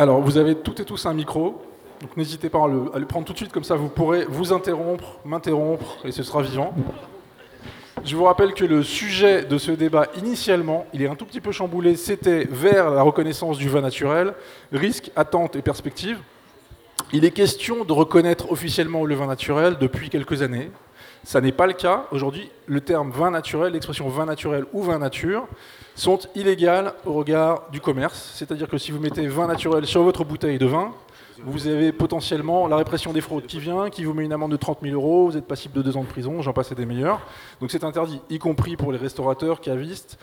Alors, vous avez toutes et tous un micro, donc n'hésitez pas à le, prendre tout de suite, comme ça vous pourrez vous interrompre, m'interrompre, et ce sera vivant. Je vous rappelle que le sujet de ce débat, initialement, il est un tout petit peu chamboulé, c'était vers la reconnaissance du vin naturel, risques, attentes et perspectives. Il est question de reconnaître officiellement le vin naturel depuis quelques années. Ça n'est pas le cas. Aujourd'hui, le terme vin naturel, l'expression vin naturel ou vin nature, sont illégales au regard du commerce. C'est-à-dire que si vous mettez vin naturel sur votre bouteille de vin, vous avez potentiellement la répression des fraudes qui vient, qui vous met une amende de 30 000 euros, vous êtes passible de deux ans de prison, j'en passe des meilleurs. Donc c'est interdit, y compris pour les restaurateurs, cavistes.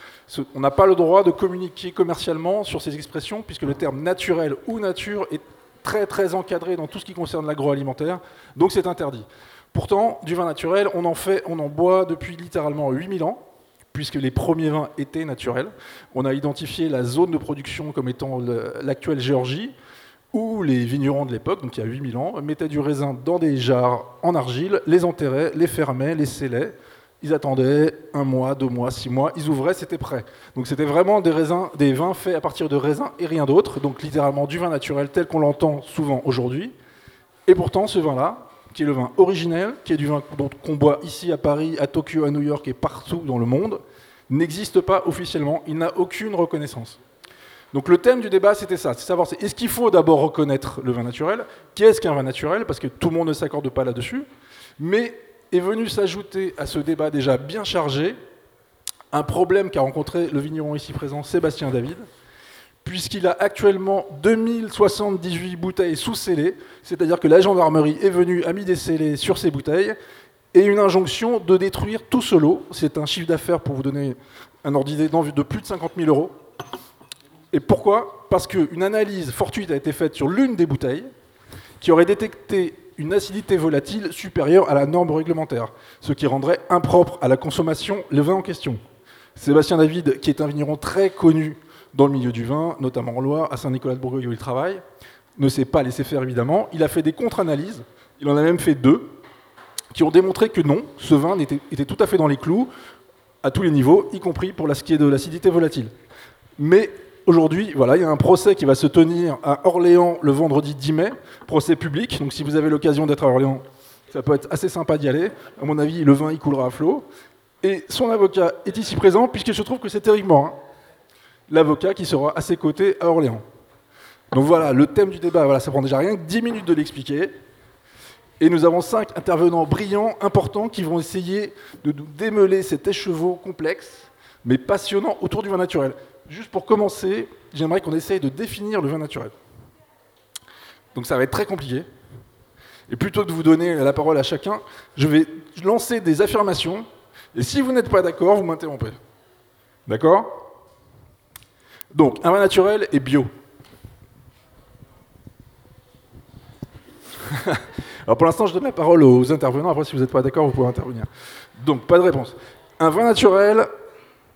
On n'a pas le droit de communiquer commercialement sur ces expressions, puisque le terme naturel ou nature est très très encadré dans tout ce qui concerne l'agroalimentaire, donc c'est interdit. Pourtant, du vin naturel, on en fait, on en boit depuis littéralement 8000 ans, puisque les premiers vins étaient naturels. On a identifié la zone de production comme étant le- l'actuelle Géorgie, où les vignerons de l'époque, donc il y a 8000 ans, mettaient du raisin dans des jarres en argile, les enterraient, les fermaient, les scellaient. Ils attendaient un mois, deux mois, six mois, ils ouvraient, c'était prêt. Donc c'était vraiment des, raisins, des vins faits à partir de raisins et rien d'autre, donc littéralement du vin naturel tel qu'on l'entend souvent aujourd'hui. Et pourtant, ce vin-là, qui est le vin originel, qui est du vin dont- qu'on boit ici à Paris, à Tokyo, à New York et partout dans le monde, n'existe pas officiellement, il n'a aucune reconnaissance. Donc le thème du débat, c'était ça, c'est savoir est-ce qu'il faut d'abord reconnaître le vin naturel? Qu'est-ce qu'un vin naturel? Parce que tout le monde ne s'accorde pas là-dessus. Mais est venu s'ajouter à ce débat déjà bien chargé un problème qu'a rencontré le vigneron ici présent, Sébastien David, puisqu'il a actuellement 2078 bouteilles sous scellées, c'est-à-dire que la gendarmerie est venue, a mis des scellés sur ces bouteilles, et une injonction de détruire tout ce lot. C'est un chiffre d'affaires, pour vous donner un ordre d'idée, de plus de 50 000 euros. Et pourquoi? Parce qu'une analyse fortuite a été faite sur l'une des bouteilles qui aurait détecté une acidité volatile supérieure à la norme réglementaire, ce qui rendrait impropre à la consommation le vin en question. Sébastien David, qui est un vigneron très connu dans le milieu du vin, notamment en Loire, à Saint-Nicolas-de-Bourgogne où il travaille, ne s'est pas laissé faire évidemment. Il a fait des contre-analyses, il en a même fait deux, qui ont démontré que non, ce vin était, tout à fait dans les clous, à tous les niveaux, y compris pour ce qui est de l'acidité volatile. Mais aujourd'hui, voilà, il y a un procès qui va se tenir à Orléans le vendredi 10 mai, procès public. Donc si vous avez l'occasion d'être à Orléans, ça peut être assez sympa d'y aller. À mon avis, le vin y coulera à flot. Et son avocat est ici présent, puisqu'il se trouve que c'est théoriquement hein, l'avocat qui sera à ses côtés à Orléans. Donc voilà, le thème du débat, voilà, ça prend déjà rien que 10 minutes de l'expliquer. Et nous avons cinq intervenants brillants, importants, qui vont essayer de nous démêler cet écheveau complexe, mais passionnant autour du vin naturel. Juste pour commencer, j'aimerais qu'on essaye de définir le vin naturel. Donc ça va être très compliqué. Et plutôt que de vous donner la parole à chacun, je vais lancer des affirmations. Et si vous n'êtes pas d'accord, vous m'interrompez. D'accord? Donc, un vin naturel est bio. Alors pour l'instant, je donne la parole aux intervenants. Après, si vous n'êtes pas d'accord, vous pouvez intervenir. Donc, pas de réponse. Un vin naturel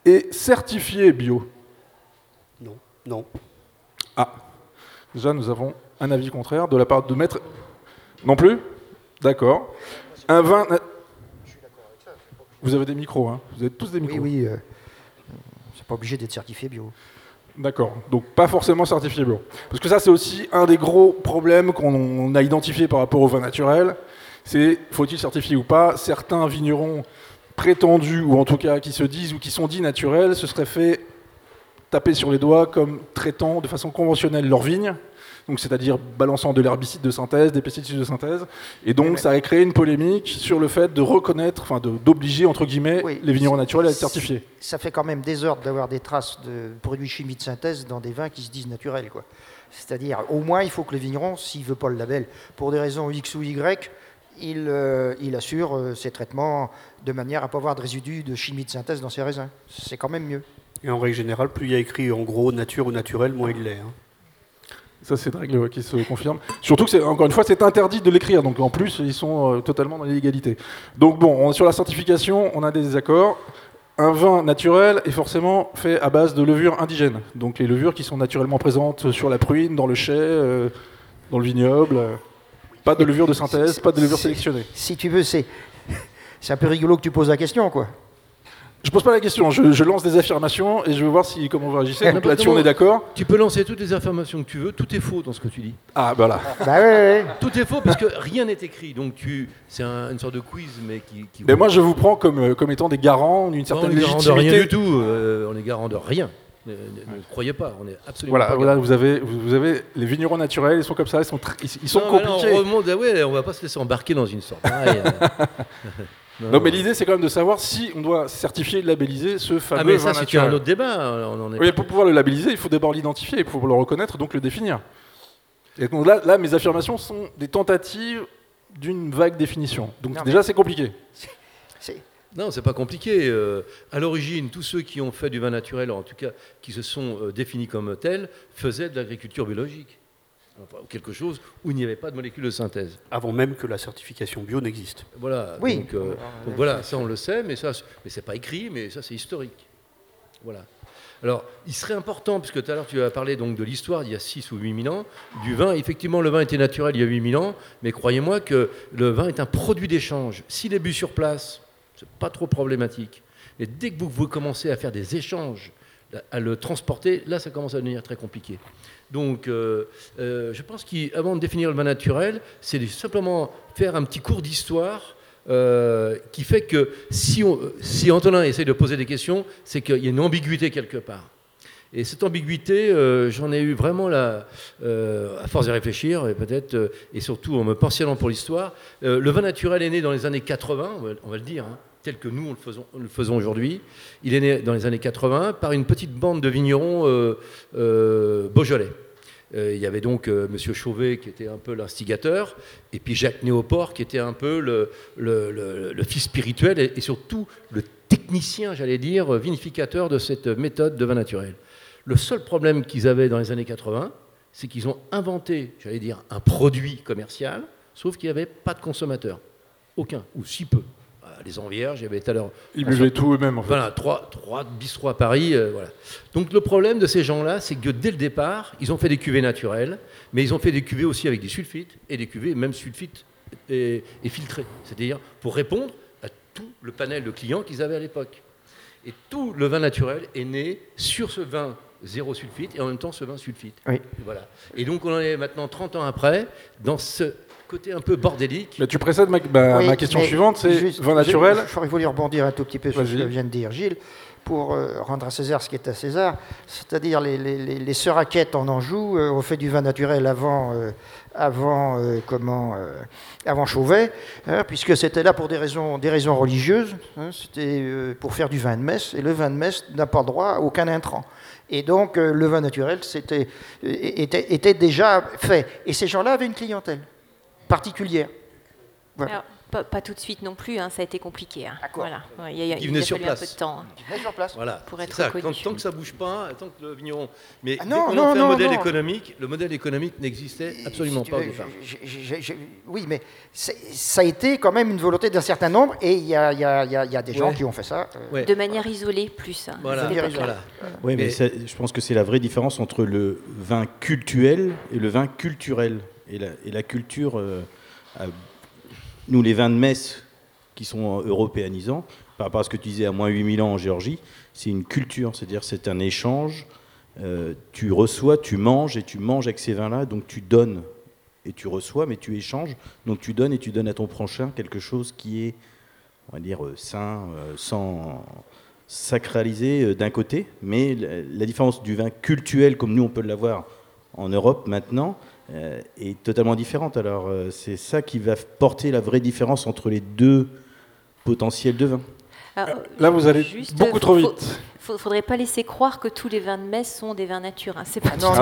est certifié bio. Non, non. Ah, déjà, nous avons un avis contraire de la part de maître. Non plus D'accord. Un vin. na- Vous avez des micros, hein Vous avez tous des micros. Oui, oui. euh, c'est pas obligé d'être certifié bio. D'accord. Donc pas forcément certifié. Parce que ça, c'est aussi un des gros problèmes qu'on a identifié par rapport au vin naturel. C'est faut-il certifier ou pas? Certains vignerons prétendus, ou en tout cas qui se disent ou qui sont dits naturels, se seraient fait taper sur les doigts comme traitant de façon conventionnelle leurs vignes. Donc, c'est-à-dire balançant de l'herbicide de synthèse, des pesticides de synthèse. Et donc, ça a créé une polémique sur le fait de reconnaître, enfin, d'obliger, entre guillemets, Oui, les vignerons naturels à être certifiés. Ça fait quand même des ordres d'avoir des traces de produits chimiques de synthèse dans des vins qui se disent naturels. quoi. C'est-à-dire, au moins, il faut que le vigneron, s'il veut pas le label, pour des raisons X ou Y, il, euh, il assure euh, ses traitements de manière à ne pas avoir de résidus de chimie de synthèse dans ses raisins. C'est quand même mieux. Et en règle générale, plus il y a écrit en gros nature ou naturel, moins il l'est. hein. Ça, c'est une règle qui se confirme. Surtout que, encore une fois, c'est interdit de l'écrire. Donc, en plus, ils sont euh, totalement dans l'illégalité. Donc, bon, on- sur la certification, on a des désaccords. Un vin naturel est forcément fait à base de levures indigènes. Donc, les levures qui sont naturellement présentes sur la pruine, dans le chai, euh, dans le vignoble. euh, Pas de levure de synthèse, pas de levure sélectionnée. Si tu veux, c'est, c'est un peu rigolo que tu poses la question, quoi. Je pose pas la question, je, je lance des affirmations et je veux voir si, comment vous réagissez. Donc N'importe là-dessus, on est d'accord Tu peux lancer toutes les informations que tu veux, tout est faux dans ce que tu dis. Ah, voilà. Bah ouais, ouais. Tout est faux parce que rien n'est écrit. Donc tu, c'est un- une sorte de quiz, mais qui. qui Mais moi, je vous prends comme, euh, comme étant des garants d'une on certaine est garant de légitimité. rien du tout. euh, on est garant de rien. Ne, ne- ne croyez pas, on est absolument Voilà, pas voilà vous, avez, vous vous avez les vignerons naturels, ils sont comme ça, ils sont, tr- ils, ils sont Non, compliqués. on remonte, ah ouais, on va pas se laisser embarquer dans une histoire pareille. Non, mais l'idée, c'est quand même de savoir si on doit certifier et labelliser ce fameux Ah mais ça c'est un autre débat. On en est Oui, pour pouvoir le labelliser, il faut d'abord l'identifier, il faut le reconnaître, donc le définir. Et donc là, là, mes affirmations sont des tentatives d'une vague définition. Donc Non, déjà, c'est compliqué. C'est- Non, c'est pas compliqué. Euh, à l'origine, tous ceux qui ont fait du vin naturel, en tout cas qui se sont euh, définis comme tels, faisaient de l'agriculture biologique. Quelque chose où il n'y avait pas de molécules de synthèse. Avant même que la certification bio n'existe. Voilà. Oui. Donc, euh, donc voilà, ça on le sait, mais ça, mais c'est pas écrit, mais ça c'est historique. Voilà. Alors, il serait important, puisque tout à l'heure tu as parlé donc de l'histoire d'il y a 6 ou 8 000 ans, du vin. Effectivement, le vin était naturel il y a 8 000 ans, mais croyez-moi que le vin est un produit d'échange. S'il est bu sur place, c'est pas trop problématique. Et dès que vous, vous commencez à faire des échanges, à le transporter, là ça commence à devenir très compliqué. Donc, euh, euh, je pense qu'avant de définir le vin naturel, c'est simplement faire un petit cours d'histoire euh, qui fait que si, on- si Antonin essaie de poser des questions, c'est qu'il y a une ambiguïté quelque part. Et cette ambiguïté, j'en ai eu vraiment la, à force de réfléchir, et peut-être, et surtout en me pensionnant pour l'histoire. le vin naturel est né dans les années 80, on va, on va le dire, hein, tel que nous on le faisons, aujourd'hui. Il est né dans les années 80 par une petite bande de vignerons euh, euh, beaujolais. Euh, il y avait donc Monsieur Chauvet qui était un peu l'instigateur, et puis Jacques Néoport qui était un peu le, fils spirituel et, et surtout le technicien, j'allais dire, vinificateur de cette méthode de vin naturel. Le seul problème qu'ils avaient dans les années 80, c'est qu'ils ont inventé, j'allais dire, un produit commercial, sauf qu'il n'y avait pas de consommateur. Aucun, ou si peu. Voilà, Les envierges, il y avait tout à l'heure Ils buvaient tout eux-mêmes, en fait. voilà, trois, trois bistrots à Paris. euh, voilà. Donc le problème de ces gens-là, c'est que dès le départ, ils ont fait des cuvées naturelles, mais ils ont fait des cuvées aussi avec des sulfites, et des cuvées même sulfites et, et filtrées. C'est-à-dire pour répondre à tout le panel de clients qu'ils avaient à l'époque. Et tout le vin naturel est né sur ce vin zéro sulfite et en même temps ce vin sulfite. Oui. Voilà. Et donc on en est maintenant 30 ans après, dans ce côté un peu bordélique. Mais tu précèdes ma, ma- Oui, ma question suivante, c'est vin naturel. Je, je voulais rebondir un tout petit peu sur ce que vient de dire Gilles, pour euh, rendre à César ce qui est à César, c'est-à-dire les, les, les, les sœurs Raquettes en Anjou euh, ont fait du vin naturel avant, euh, avant, euh, comment, euh, avant Chauvet, hein, puisque c'était là pour des raisons, des raisons religieuses, hein, c'était euh, pour faire du vin de messe, et le vin de messe n'a pas droit à aucun intrant. Et donc euh, le vin naturel c'était, était, était déjà fait. Et ces gens-là avaient une clientèle particulière. Voilà. Alors, pas, pas tout de suite non plus, hein, ça a été compliqué. hein. D'accord. Voilà. Ouais, il y a, il venait a sur un peu place. de temps. hein. Mets sur place. Voilà, Pour être ça. reconnu. Quand- tant que ça bouge pas, tant que le vigneron. Mais Ah dès non, non, fait non, un modèle non. économique, le modèle économique n'existait absolument Si pas au départ. oui, mais ça a été quand même une volonté d'un certain nombre, et il y a, il y a- il y a- il y a des gens Ouais. qui ont fait ça. euh, Ouais. De manière isolée, plus. hein, Voilà. Oui, mais, Mais- ça- je pense que c'est la vraie différence entre le vin cultuel et le vin culturel. Et la, culture, euh, nous, les vins de messe qui sont européanisants, par rapport à ce que tu disais à moins 8000 ans en Géorgie, c'est une culture, c'est-à-dire c'est un échange. Euh, tu reçois, tu manges et tu manges avec ces vins-là, donc tu donnes et tu reçois, mais tu échanges, donc tu donnes et tu donnes à ton prochain quelque chose qui est, on va dire, euh, sain, sans sacralisé d'un côté, mais la, différence du vin cultuel, comme nous on peut l'avoir en Europe maintenant, est totalement différente. Alors euh, c'est ça qui va porter la vraie différence entre les deux potentiels de vin. Alors, Là, vous allez juste, beaucoup trop vite. faut- faudrait pas laisser croire que tous les vins de messe sont des vins nature. hein. C'est pas Ah non, non,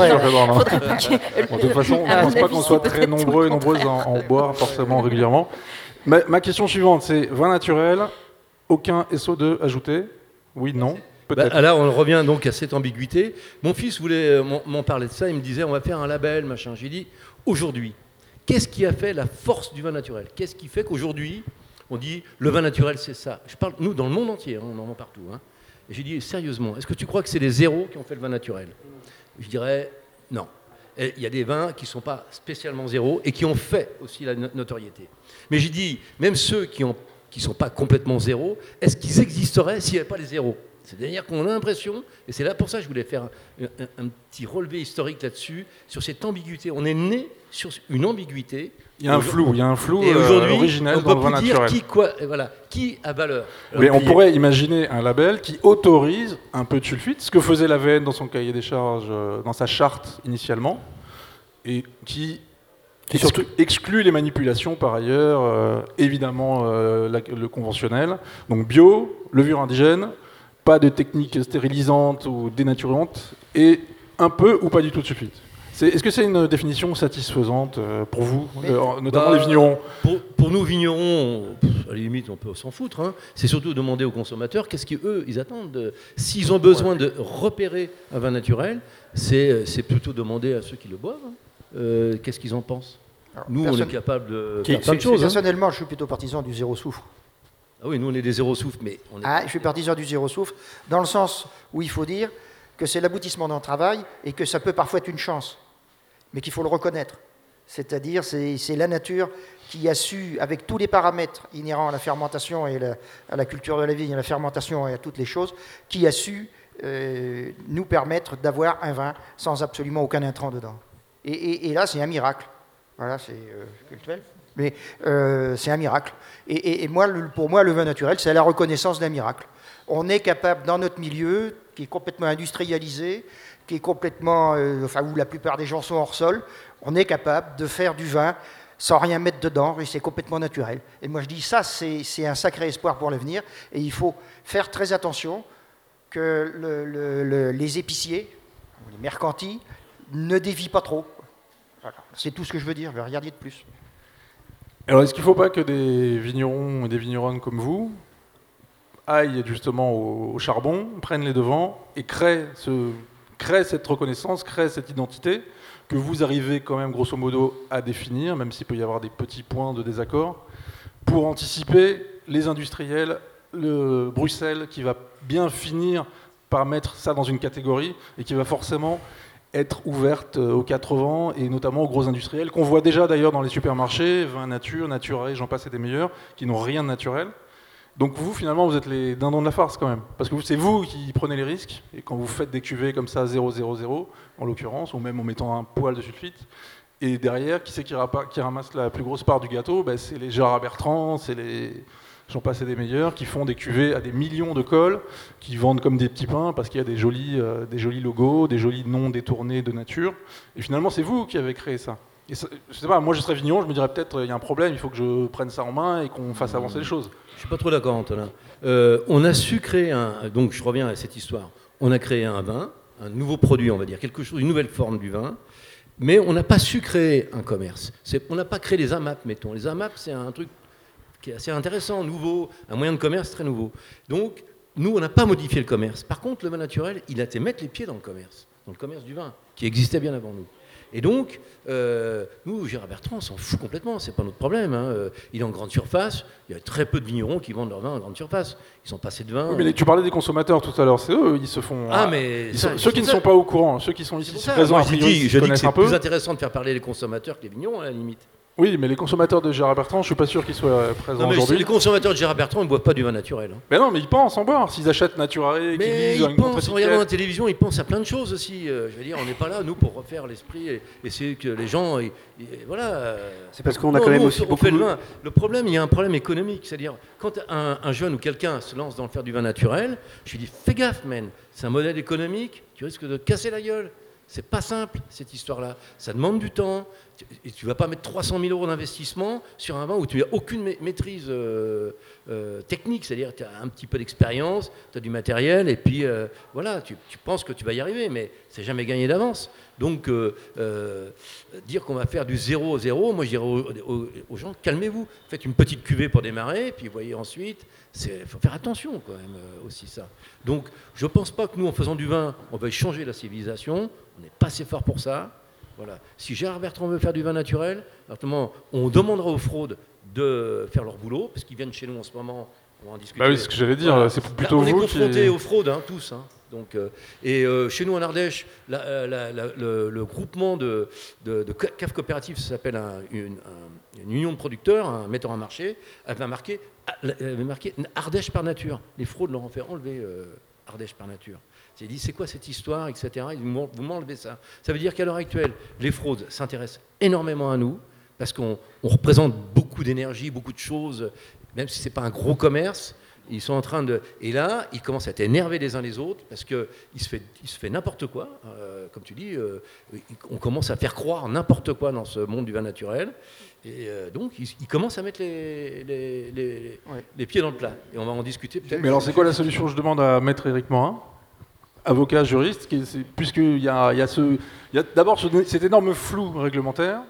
c'est non, non. Faudrait pas que- Bon, de toute façon, je mon pense pas qu'on soit très nombreux et nombreuses à en, en boire forcément régulièrement. Ma, ma question suivante, c'est vin naturel, aucun SO2 ajouté? Oui, non Bah, Peut-être. là, on revient donc à cette ambiguïté. Mon fils voulait euh, m'en parler de ça. Il me disait, on va faire un label, machin. J'ai dit, aujourd'hui, qu'est-ce qui a fait la force du vin naturel? Qu'est-ce qui fait qu'aujourd'hui, on dit, le vin naturel, c'est ça? Je parle, nous, dans le monde entier, hein, on en vend partout. hein. Et j'ai dit, sérieusement, est-ce que tu crois que c'est les zéros qui ont fait le vin naturel? Je dirais, non. Il y a des vins qui ne sont pas spécialement zéros et qui ont fait aussi la no- notoriété. Mais j'ai dit, même ceux qui ont qui ne sont pas complètement zéro, est-ce qu'ils existeraient s'il n'y avait pas les zéros C'est-à-dire qu'on a l'impression, et c'est là pour ça que je voulais faire un, un- un petit relevé historique là-dessus, sur cette ambiguïté. On est né sur une ambiguïté. Il y a un flou, il y a un flou Et euh, aujourd'hui, originel on dans peut le plus dire naturel. qui, quoi, voilà, qui a valeur. Mais on pourrait imaginer un label qui autorise un peu de sulfite, ce que faisait l'AVN dans son cahier des charges, euh, dans sa charte initialement, et qui Et surtout- exclut, les manipulations par ailleurs, euh, évidemment euh, la- le conventionnel, donc bio, levure indigène, pas de technique stérilisante ou dénaturante, et un peu ou pas du tout de sulfite. Est-ce que c'est une définition satisfaisante euh, pour vous, Mais- notamment Bah, les vignerons Pour, pour nous vignerons, pff, à la limite, on peut s'en foutre. hein. C'est surtout demander aux consommateurs qu'est-ce qu'eux, ils attendent. de- S'ils ont besoin de repérer un vin naturel, c'est c'est plutôt demander à ceux qui le boivent. hein. Euh, qu'est-ce qu'ils en pensent Alors, Nous, on personne- est capable de faire plein de choses. hein. Personnellement, je suis plutôt partisan du zéro soufre. Ah oui, nous, on est des zéro souffle, mais on est... Ah, je suis partisan du zéro soufre, dans le sens où il faut dire que c'est l'aboutissement d'un travail et que ça peut parfois être une chance, mais qu'il faut le reconnaître. C'est-à-dire, c'est c'est la nature qui a su, avec tous les paramètres inhérents à la fermentation et la- à la culture de la vigne, à la fermentation et à toutes les choses, qui a su euh, nous permettre d'avoir un vin sans absolument aucun intrant dedans. Et, là, c'est un miracle. Voilà, c'est euh, culturel. Mais euh, c'est un miracle. Et, moi, pour moi, le vin naturel, c'est la reconnaissance d'un miracle. On est capable, dans notre milieu, qui est complètement industrialisé, qui est complètement, euh, enfin, où la plupart des gens sont hors sol, on est capable de faire du vin sans rien mettre dedans, et c'est complètement naturel. Et moi, je dis ça, c'est un sacré espoir pour l'avenir, et il faut faire très attention que le- le- le- les épiciers, les mercantis, ne dévient pas trop. C'est tout ce que je veux dire, rien dire de plus. Alors, est-ce qu'il ne faut pas que des vignerons et des vigneronnes comme vous aillent justement au, charbon, prennent les devants et créent, créent cette reconnaissance, créent cette identité que vous arrivez quand même grosso modo à définir, même s'il peut y avoir des petits points de désaccord, pour anticiper les industriels, le Bruxelles qui va bien finir par mettre ça dans une catégorie et qui va forcément être ouverte euh, aux quatre vents et notamment aux gros industriels qu'on voit déjà d'ailleurs dans les supermarchés, vin nature, nature, j'en passe et des meilleurs, qui n'ont rien de naturel. Donc vous, finalement, vous êtes les dindons de la farce quand même. Parce que c'est vous qui prenez les risques. Et quand vous faites des cuvées comme ça, 0, 0, 0, en l'occurrence, ou même en mettant un poil de sulfite, et derrière, qui c'est qui ramasse la plus grosse part du gâteau? Ben, C'est les Gérard Bertrand, c'est les... J'en passe et des meilleurs, qui font des cuvées à des millions de cols, qui vendent comme des petits pains parce qu'il y a des jolis, euh, des jolis logos, des jolis noms détournés de nature. Et finalement, c'est vous qui avez créé ça. Et ça- je sais pas, moi je serais vigneron, je me dirais peut-être il y a un problème, il faut que je prenne ça en main et qu'on fasse avancer les choses. Je suis pas trop d'accord, Antonin. Euh, on a su créer un. Donc, je reviens à cette histoire. On a créé un vin, un nouveau produit, on va dire, quelque chose, une nouvelle forme du vin, mais on n'a pas su créer un commerce. On n'a pas créé les AMAP, mettons. Les AMAP, c'est un truc qui est assez intéressant, nouveau, un moyen de commerce très nouveau. Donc, nous, on n'a pas modifié le commerce. Par contre, le vin naturel, il a été mettre les pieds dans le commerce, dans le commerce du vin, qui existait bien avant nous. Et donc, euh, nous, Gérard Bertrand, on s'en fout complètement, c'est pas notre problème. hein. Euh, Il est en grande surface, il y a très peu de vignerons qui vendent leur vin en grande surface. Ils sont passés de vin. Oui, mais les- tu parlais des consommateurs tout à l'heure, c'est eux, ils se font. Ah, mais ça, sont- ils ceux qui ne sont pas au courant, ceux qui sont ici présents, j'ai dit, que c'est plus intéressant de faire parler les consommateurs que les vignerons, à la limite. Oui, mais les consommateurs de Gérard Bertrand, je suis pas sûr qu'ils soient présents Non, mais aujourd'hui. les consommateurs de Gérard Bertrand, ils ne boivent pas du vin naturel. hein. Mais non, mais ils pensent en boire. S'ils achètent Naturare, qu'ils Mais lisent ils pensent, en regardant la télévision, ils pensent à plein de choses aussi. Euh, je veux dire, on n'est pas là, nous, pour refaire l'esprit et essayer que les gens. et- et voilà. C'est parce qu'on a quand même nous, aussi on beaucoup fait le de- vin. Le problème, il y a un problème économique. C'est-à-dire, quand un, un jeune ou quelqu'un se lance dans le faire du vin naturel, je lui dis fais gaffe, man. C'est un modèle économique, tu risques de te casser la gueule. C'est pas simple, cette histoire-là. Ça demande du temps. Et tu vas pas mettre 300 000 euros d'investissement sur un vin où tu n'as aucune ma- maîtrise euh, euh, technique. C'est-à-dire, tu as un petit peu d'expérience, tu as du matériel, et puis euh, voilà, tu, tu penses que tu vas y arriver, mais c'est jamais gagné d'avance. Donc, euh, euh, dire qu'on va faire du 0 au 0, moi je dirais aux, aux- aux gens, calmez-vous, faites une petite cuvée pour démarrer, puis voyez ensuite, il faut faire attention quand même euh, aussi ça. Donc je ne pense pas que nous, en faisant du vin, on va changer la civilisation, on n'est pas assez fort pour ça. Voilà. Si Gérard Bertrand veut faire du vin naturel, on demandera aux fraudes de faire leur boulot, parce qu'ils viennent chez nous en ce moment, on va en discuter. Bah oui, c'est ce que j'allais dire. Voilà. C'est Là, plutôt on est vous qui. confrontés aux fraudes, hein, tous. hein. Donc, euh, et euh, chez nous en Ardèche, euh, le, groupement de, de, de caves coopératives s'appelle un- une, un- une union de producteurs, un metteur en marché, avait marqué, avait marqué Ardèche par nature. Les fraudes leur ont fait enlever Ardèche par nature. J'ai dit, c'est quoi cette histoire, etc. Ils vous m'enlevez ça. Ça veut dire qu'à l'heure actuelle, les fraudes s'intéressent énormément à nous, parce qu'on on représente beaucoup d'énergie, beaucoup de choses, même si ce n'est pas un gros commerce. Ils sont en train de. Et là, ils commencent à être énervés les uns les autres parce qu'il se fait, il se fait n'importe quoi. euh, comme tu dis, euh, on commence à faire croire n'importe quoi dans ce monde du vin naturel. Et euh, donc, ils, ils commencent à mettre les, les, les- Ouais. les pieds dans le plat. Et on va en discuter peut-être. Mais alors, c'est quoi la solution Je demande à Maître Éric Morin, avocat, juriste, puisqu'il y a, il y a, ce, il y a d'abord ce- cet énorme flou réglementaire,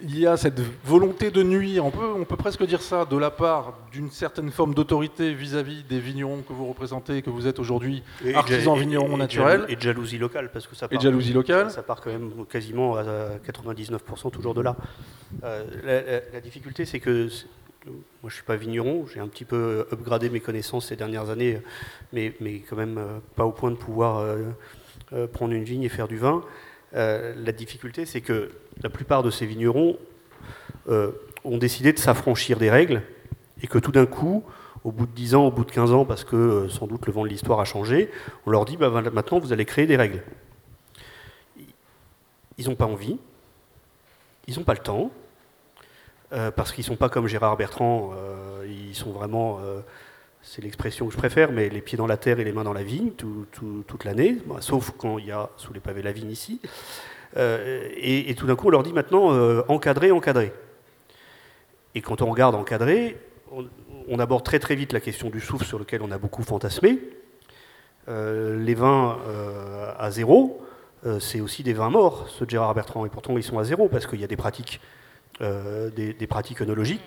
il y a cette volonté de nuire, on peut, on peut presque dire ça, de la part d'une certaine forme d'autorité vis-à-vis des vignerons que vous représentez, que vous êtes aujourd'hui, artisans vignerons naturels, Et de jalousie locale, parce que ça part, de jalousie locale. ça part quand même quasiment à 99% toujours de là. Euh, la, la- la difficulté, c'est que moi, je suis pas vigneron, j'ai un petit peu upgradé mes connaissances ces dernières années, mais, mais quand même euh, pas au point de pouvoir euh, euh, prendre une vigne et faire du vin. Euh, la difficulté, c'est que la plupart de ces vignerons euh, ont décidé de s'affranchir des règles et que tout d'un coup, au bout de 10 ans, au bout de 15 ans, parce que euh, sans doute le vent de l'histoire a changé, on leur dit bah, maintenant vous allez créer des règles. Ils n'ont pas envie, ils n'ont pas le temps, parce qu'ils ne sont pas comme Gérard Bertrand, ils sont vraiment, c'est l'expression que je préfère, mais les pieds dans la terre et les mains dans la vigne tout- tout- toute l'année, bah, sauf quand il y a sous les pavés la vigne ici. Euh, et, tout d'un coup, on leur dit maintenant euh, encadrer, encadrer. Et quand on regarde encadrer, on, aborde très très vite la question du souffle sur lequel on a beaucoup fantasmé. Euh, les vins à zéro, c'est aussi des vins morts, ceux de Gérard Bertrand, et pourtant ils sont à zéro parce qu'il y a des pratiques, des pratiques œnologiques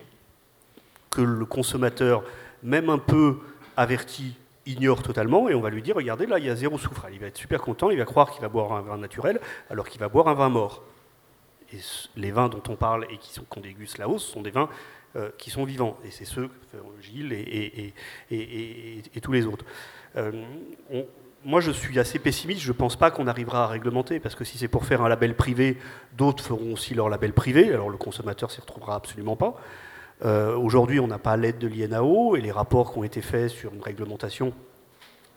que le consommateur, même un peu averti, ignore totalement, et on va lui dire, regardez, là, il y a zéro soufre. Il va être super content, il va croire qu'il va boire un vin naturel, alors qu'il va boire un vin mort. Et les vins dont on parle et qui sont- qu'on déguste là-haut, ce sont des vins euh, qui sont vivants. Et c'est ceux Gilles et, et- et- tous les autres. Euh, moi, je suis assez pessimiste. Je ne pense pas qu'on arrivera à réglementer, parce que si c'est pour faire un label privé, d'autres feront aussi leur label privé. Alors le consommateur s'y retrouvera absolument pas. Euh, Aujourd'hui, on n'a pas l'aide de l'INAO, et les rapports qui ont été faits sur une réglementation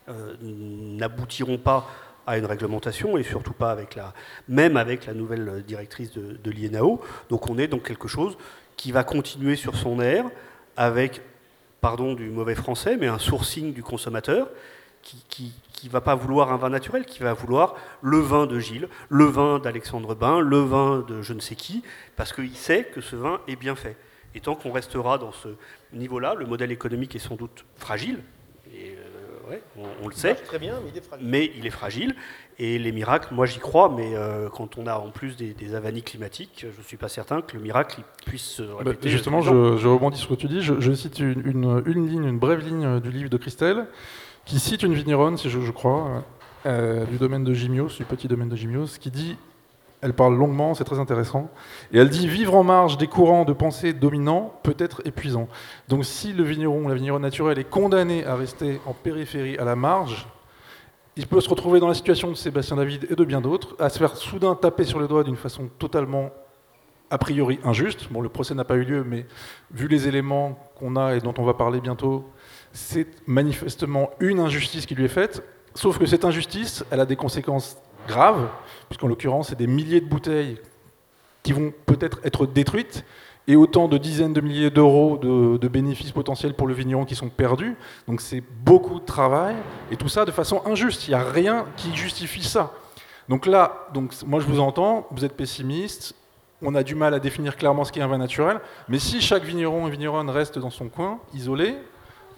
euh, n'aboutiront pas à une réglementation, et surtout pas avec la, même avec la nouvelle directrice de, l'INAO. Donc on est dans quelque chose qui va continuer sur son air, avec, pardon du mauvais français, mais un sourcing du consommateur, qui ne va pas vouloir un vin naturel, qui va vouloir le vin de Gilles, le vin d'Alexandre Bain, le vin de je ne sais qui, parce qu'il sait que ce vin est bien fait. Et tant qu'on restera dans ce niveau-là, le modèle économique est sans doute fragile, et euh, ouais, on, on le sait, Très bien, mais il est fragile. mais il est fragile. Et les miracles, moi j'y crois, mais euh, quand on a en plus des, des avanies climatiques, je ne suis pas certain que le miracle puisse se Bah, répéter. justement, je, je rebondis sur ce que tu dis. Je, je cite une, une- une ligne, une brève ligne euh, du livre de Christelle, qui cite une vigneronne, si je, je crois, euh, du domaine de Gimios, du petit domaine de Gimios, qui dit, elle parle longuement, c'est très intéressant, et elle dit vivre en marge des courants de pensée dominants peut être épuisant. Donc si le vigneron, la vigneronne naturelle est condamné à rester en périphérie, à la marge, il peut se retrouver dans la situation de Sébastien David et de bien d'autres, à se faire soudain taper sur le doigt d'une façon totalement a priori injuste. Bon, le procès n'a pas eu lieu, mais vu les éléments qu'on a et dont on va parler bientôt, c'est manifestement une injustice qui lui est faite. Sauf que cette injustice, elle a des conséquences graves, puisqu'en l'occurrence, c'est des milliers de bouteilles qui vont peut-être être détruites, et autant de dizaines de milliers d'euros de, bénéfices potentiels pour le vigneron qui sont perdus. Donc c'est beaucoup de travail, et tout ça de façon injuste. Il n'y a rien qui justifie ça. Donc là, moi je vous entends, vous êtes pessimiste, on a du mal à définir clairement ce qu'est un vin naturel, mais si chaque vigneron et vigneronne reste dans son coin, isolé,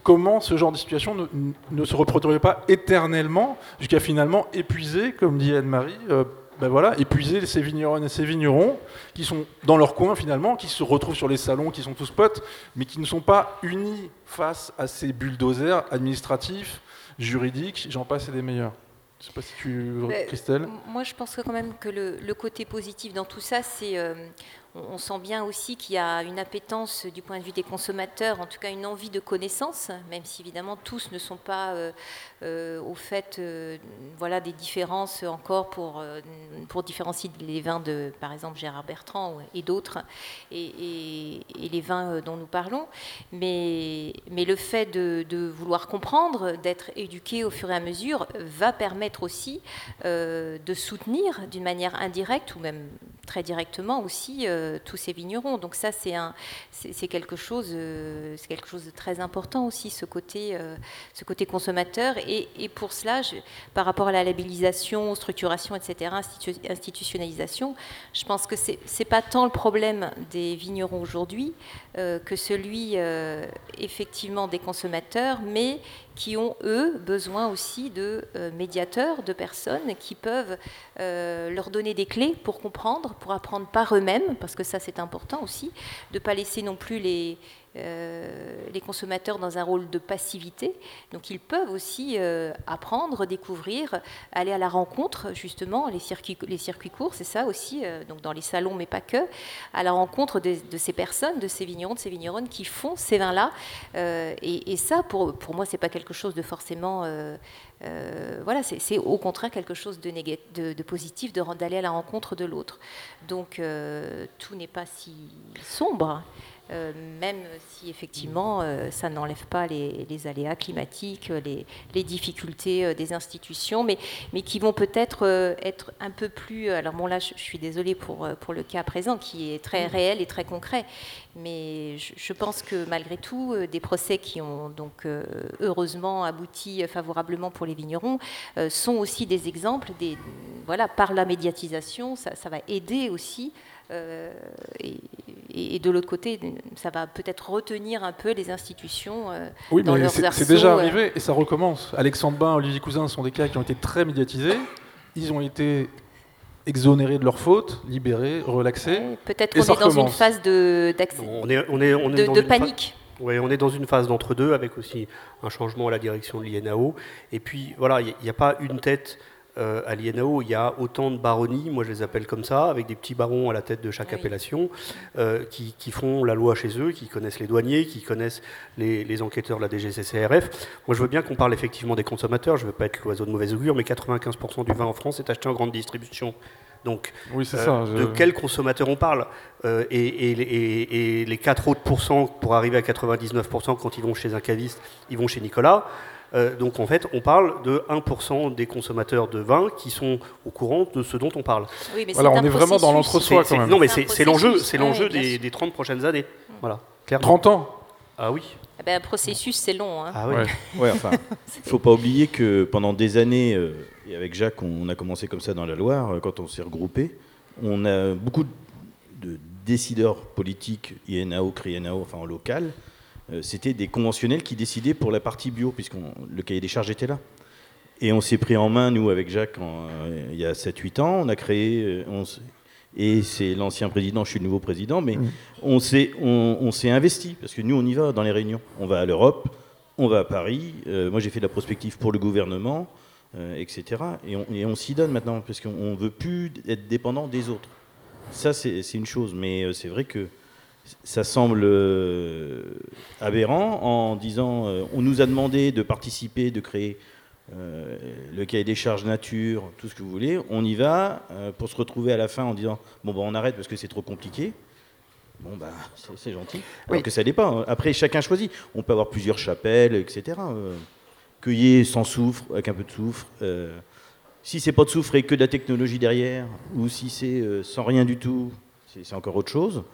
comment ce genre de situation ne, ne se reproduirait pas éternellement jusqu'à finalement épuiser, comme dit Anne-Marie, euh, ben voilà, épuiser ces vigneronnes et ces vignerons qui sont dans leur coin finalement, qui se retrouvent sur les salons, qui sont tous potes, mais qui ne sont pas unis face à ces bulldozers administratifs, juridiques, j'en passe et des meilleurs. Je ne sais pas si tu... Mais, Christelle Moi, je pense que quand même que le, le côté positif dans tout ça, c'est euh, on, sent bien aussi qu'il y a une appétence du point de vue des consommateurs, en tout cas une envie de connaissance, même si évidemment tous ne sont pas au fait voilà, des différences encore pour, différencier les vins de, par exemple, Gérard Bertrand et d'autres, et, les vins dont nous parlons. Mais, le fait de vouloir comprendre, d'être éduqué au fur et à mesure, va permettre aussi de soutenir d'une manière indirecte ou même très directement aussi euh, tous ces vignerons. Donc ça, c'est un, c'est quelque chose, euh, c'est quelque chose de très important aussi, ce côté, euh, ce côté consommateur. Et, pour cela, par rapport à la labellisation, structuration, etc., institutionnalisation, je pense que c'est c'est pas tant le problème des vignerons aujourd'hui que celui effectivement des consommateurs, mais qui ont, eux, besoin aussi de euh, médiateurs, de personnes qui peuvent euh, leur donner des clés pour comprendre, pour apprendre par eux-mêmes, parce que ça c'est important aussi, de ne pas laisser non plus les, les consommateurs dans un rôle de passivité. Donc ils peuvent aussi euh, apprendre, découvrir, aller à la rencontre, justement, les circuits, les circuits courts, c'est ça aussi, euh, donc dans les salons, mais pas que, à la rencontre de, ces personnes, de ces vignerons, de ces vigneronnes qui font ces vins-là. Et, ça, pour, pour moi, c'est pas quelque chose de forcément... voilà, c'est au contraire quelque chose de, de, de positif d'aller à la rencontre de l'autre. Donc tout n'est pas si sombre. Euh, même si effectivement euh, ça n'enlève pas les, aléas climatiques, les, difficultés euh, des institutions, mais, mais qui vont peut-être être un peu plus... Alors bon là, je, suis désolée pour, pour le cas présent, qui est très réel et très concret, mais je, pense que malgré tout, des procès qui ont donc heureusement abouti favorablement pour les vignerons sont aussi des exemples, des, voilà, par la médiatisation, ça, ça va aider aussi euh, et, de l'autre côté, ça va peut-être retenir un peu les institutions euh, oui, dans mais C'est déjà euh. arrivé et ça recommence. Alexandre Bain, Olivier Cousin sont des cas qui ont été très médiatisés. Ils ont été exonérés de leurs fautes, libérés, relaxés. peut-être qu'on est dans une phase de, on est, on est, on est de, panique. Oui, on est dans une phase d'entre-deux avec aussi un changement à la direction de l'INAO. Et puis, voilà, il n'y a, pas une tête euh, à l'INAO, il y a autant de baronnies, moi je les appelle comme ça, avec des petits barons à la tête de chaque appellation, euh, qui, font la loi chez eux, qui connaissent les douaniers, qui connaissent les, enquêteurs de la DGCCRF. Moi je veux bien qu'on parle effectivement des consommateurs, je ne veux pas être l'oiseau de mauvaise augure, mais 95% du vin en France est acheté en grande distribution. Donc, oui, euh, ça, de quels consommateurs on parle? Et, et, les 4 autres pourcents, pour arriver à 99%, quand ils vont chez un caviste, ils vont chez Nicolas. Euh, donc en fait, on parle de 1% des consommateurs de vin qui sont au courant de ce dont on parle. Oui, mais voilà, on est vraiment dans l'entre-soi quand même. Non, mais c'est l'enjeu, c'est l'enjeu des, 30 prochaines années. Voilà. 30 ans Ah oui. Eh ben, un processus, c'est long. Hein. Ah oui. Ouais. enfin, faut pas oublier que pendant des années, euh, et avec Jacques, on a commencé comme ça dans la Loire, euh, quand on s'est regroupé, on a beaucoup de décideurs politiques, INAO, CRINAO, enfin en local, euh, c'était des conventionnels qui décidaient pour la partie bio, puisque le cahier des charges était là. Et on s'est pris en main, nous, avec Jacques, euh, il y a 7-8 ans. On a créé, euh, et c'est l'ancien président, je suis le nouveau président, mais mmh. on s'est on, investi, parce que nous, on y va dans les réunions. On va à l'Europe, on va à Paris. moi, j'ai fait de la prospective pour le gouvernement, etc. Et on, on s'y donne maintenant, parce qu'on ne veut plus être dépendant des autres. Ça, c'est une chose, mais c'est vrai que ça semble euh, aberrant en disant euh, on nous a demandé de participer, de créer euh, le cahier des charges nature, tout ce que vous voulez. On y va pour se retrouver à la fin en disant bon ben on arrête parce que c'est trop compliqué. Bon ben c'est gentil. Alors que ça n'est pas. Hein. Après chacun choisit. On peut avoir plusieurs chapelles, etc. cueillir sans soufre, avec un peu de soufre. si c'est pas de soufre et que de la technologie derrière, ou si c'est sans rien du tout, c'est encore autre chose.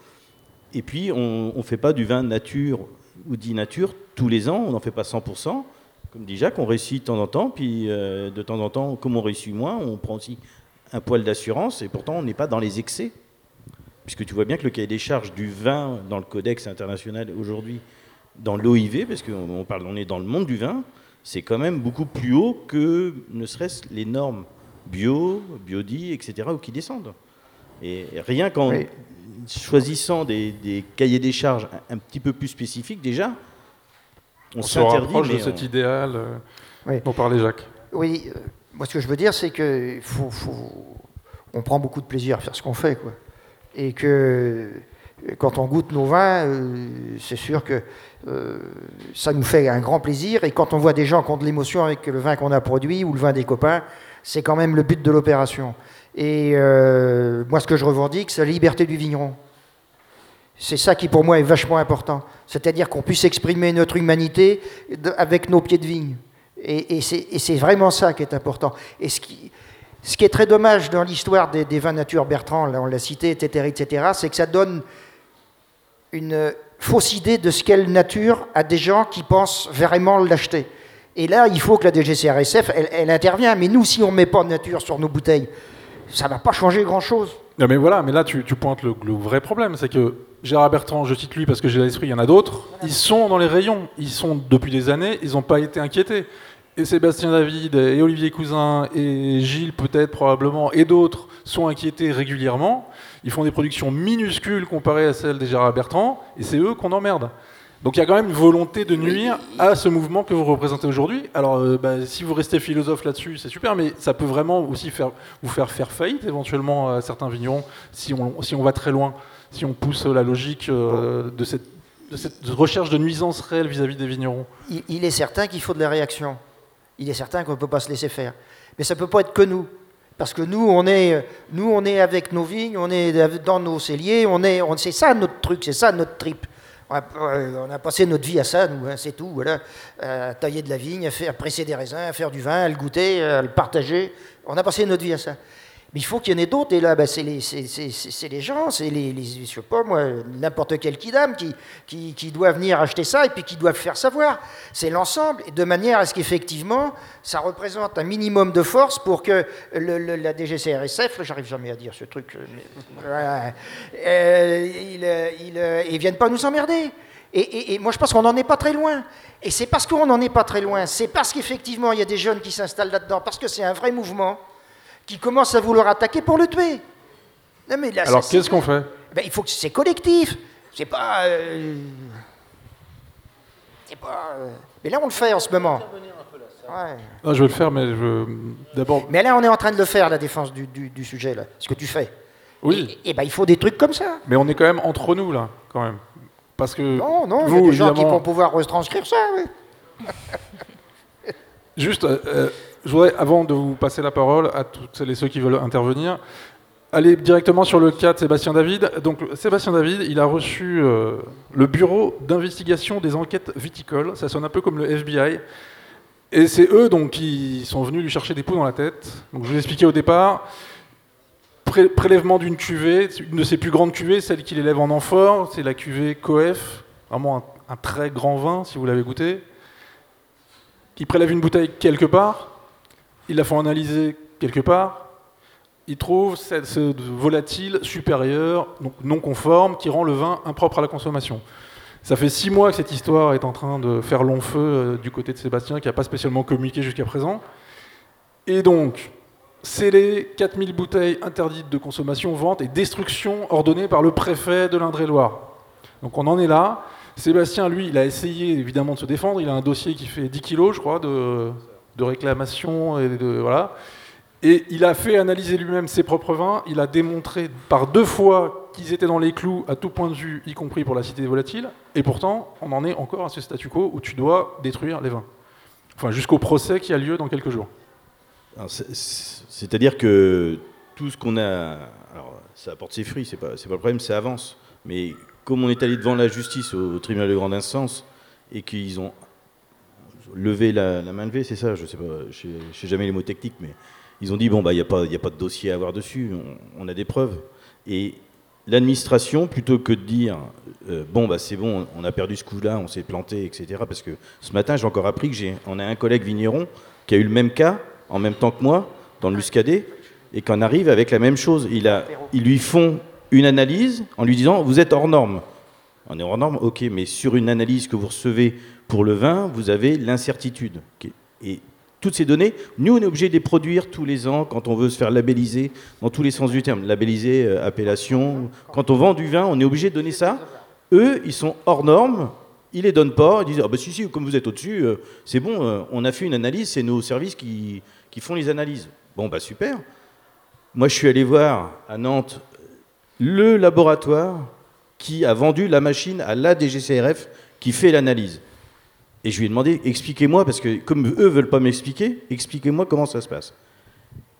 Et puis, on ne fait pas du vin nature ou dit nature tous les ans, on n'en fait pas 100%. Comme dit Jacques, on réussit de temps en temps, puis euh, de temps en temps, comme on réussit moins, on prend aussi un poil d'assurance, et pourtant on n'est pas dans les excès. Puisque tu vois bien que le cahier des charges du vin dans le codex international aujourd'hui, dans l'OIV, parce qu'on parle, on est dans le monde du vin, c'est quand même beaucoup plus haut que ne serait-ce les normes bio, biodi, etc., ou qui descendent. Et rien qu'en choisissant des, cahiers des charges un, petit peu plus spécifiques, déjà, on, se rapproche de cet idéal euh, dont parlait Jacques. Oui, euh, moi ce que je veux dire, c'est que faut, on prend beaucoup de plaisir à faire ce qu'on fait. Quoi. Et que quand on goûte nos vins, euh, c'est sûr que euh, ça nous fait un grand plaisir. Et quand on voit des gens qui ont de l'émotion avec le vin qu'on a produit ou le vin des copains, c'est quand même le but de l'opération. Et euh, moi, ce que je revendique, c'est la liberté du vigneron. C'est ça qui, pour moi, est vachement important. C'est-à-dire qu'on puisse exprimer notre humanité avec nos pieds de vigne. Et, c'est vraiment ça qui est important. Et ce qui, est très dommage dans l'histoire des, vins nature Bertrand, là on l'a cité, etc., etc., c'est que ça donne une fausse idée de ce qu'est nature à des gens qui pensent vraiment l'acheter. Et là, il faut que la DGCRSF, elle, elle intervient. Mais nous, si on ne met pas de nature sur nos bouteilles, ça ne va pas changer grand-chose. Non, mais voilà, mais là, tu, pointes le, vrai problème. C'est que Gérard Bertrand, je cite lui parce que j'ai l'esprit, il y en a d'autres, ils sont dans les rayons. Ils sont depuis des années, ils n'ont pas été inquiétés. Et Sébastien David, et Olivier Cousin, et Gilles peut-être probablement, et d'autres sont inquiétés régulièrement. Ils font des productions minuscules comparées à celles des Gérard Bertrand, et c'est eux qu'on emmerde. Donc il y a quand même une volonté de nuire à ce mouvement que vous représentez aujourd'hui. Alors euh, bah, si vous restez philosophe là-dessus, c'est super, mais ça peut vraiment aussi faire, vous faire faire faillite éventuellement à certains vignerons si on, si on va très loin, si on pousse la logique euh, de, cette, de, cette, recherche de nuisance réelle vis-à-vis des vignerons. Il, est certain qu'il faut de la réaction. Il est certain qu'on ne peut pas se laisser faire. Mais ça ne peut pas être que nous. Parce que nous, on est, nous, on est avec nos vignes, on est dans nos celliers, on est, on, c'est ça notre truc, c'est ça notre trip. On a, passé notre vie à ça, nous, hein, c'est tout, voilà. À tailler de la vigne, à, faire, presser des raisins, à faire du vin, à le goûter, à le partager. On a passé notre vie à ça. Mais il faut qu'il y en ait d'autres, et là, bah, c'est les, gens, c'est les, les, moi, n'importe quel kidam qui, doit venir acheter ça et puis qui doit faire savoir. C'est l'ensemble, de manière à ce qu'effectivement, ça représente un minimum de force pour que la DGCRSF, j'arrive jamais à dire ce truc, euh, euh, il, il, viennent pas nous emmerder. Et, moi, je pense qu'on n'en est pas très loin. Et c'est parce qu'on n'en est pas très loin, c'est parce qu'effectivement, il y a des jeunes qui s'installent là-dedans, parce que c'est un vrai mouvement qui commence à vouloir attaquer pour le tuer. mais Alors qu'est-ce qu'on fait? Ben, Il faut que c'est collectif. C'est pas. Euh, c'est pas. Euh, mais là, on le fait en ce moment. Ouais. Ah, je vais le faire, mais je d'abord. Mais là, on est en train de le faire, la défense du, du, sujet, là, ce que tu fais. Oui. Et, ben, il faut des trucs comme ça. Mais on est quand même entre nous, là, quand même. Parce que. Non, non, il y a des gens qui vont pouvoir retranscrire ça, oui. Juste, euh, je voudrais, avant de vous passer la parole à toutes celles et ceux qui veulent intervenir, aller directement sur le cas de Sébastien David. Donc, Sébastien David, il a reçu euh, le bureau d'investigation des enquêtes viticoles. Ça sonne un peu comme le FBI. Et c'est eux donc qui sont venus lui chercher des poux dans la tête. Donc, je vous ai expliqué au départ. prélèvement d'une cuvée, une de ses plus grandes cuvées, celle qu'il élève en amphore, c'est la cuvée Coef, vraiment un, un très grand vin si vous l'avez goûté. Il prélève une bouteille quelque part, ils la font analyser quelque part, ils trouvent cette, volatile supérieur, donc non conforme, qui rend le vin impropre à la consommation. Ça fait six mois que cette histoire est en train de faire long feu euh, du côté de Sébastien, qui n'a pas spécialement communiqué jusqu'à présent. Et donc, scellé, 4000 bouteilles interdites de consommation, vente et destruction ordonnée par le préfet de l'Indre-et-Loire. Donc on en est là. Sébastien, lui, il a essayé évidemment de se défendre. Il a un dossier qui fait 10 kilos, je crois, de, de réclamation et de voilà. Et il a fait analyser lui-même ses propres vins. Il a démontré par deux fois qu'ils étaient dans les clous à tout point de vue, y compris pour la cité volatile. Et pourtant, on en est encore à ce statu quo où tu dois détruire les vins. Enfin, jusqu'au procès qui a lieu dans quelques jours. C'est-à-dire que tout ce qu'on a, alors ça apporte ses fruits, c'est pas, pas le problème, ça avance. Mais comme on est allé devant la justice au tribunal de grande instance et qu'ils ont lever la, main levée, c'est ça, je sais pas, je sais, jamais les mots techniques, mais ils ont dit bon bah il n'y a pas, a pas de dossier à avoir dessus, on, a des preuves. Et l'administration, plutôt que de dire euh, bon bah c'est bon, on a perdu ce coup-là, on s'est planté, etc. Parce que ce matin j'ai encore appris que j'ai, a un collègue vigneron qui a eu le même cas en même temps que moi dans le Muscadet et qu'on arrive avec la même chose. Il a, ils lui font une analyse en lui disant vous êtes hors norme. On est hors norme, ok, mais sur une analyse que vous recevez pour le vin, vous avez l'incertitude. Et toutes ces données, nous, on est obligé de les produire tous les ans quand on veut se faire labelliser, dans tous les sens du terme. Labelliser, euh, appellation. Quand on vend du vin, on est obligé de donner ça. Eux, ils sont hors normes, ils les donnent pas. Ils disent Ah, bah si, si, comme vous êtes au-dessus, euh, c'est bon, euh, on a fait une analyse, c'est nos services qui, qui font les analyses. Bon, bah super. Moi, je suis allé voir à Nantes le laboratoire qui a vendu la machine à la DGCRF qui fait l'analyse. Et je lui ai demandé, expliquez-moi, parce que comme eux veulent pas m'expliquer, expliquez-moi comment ça se passe.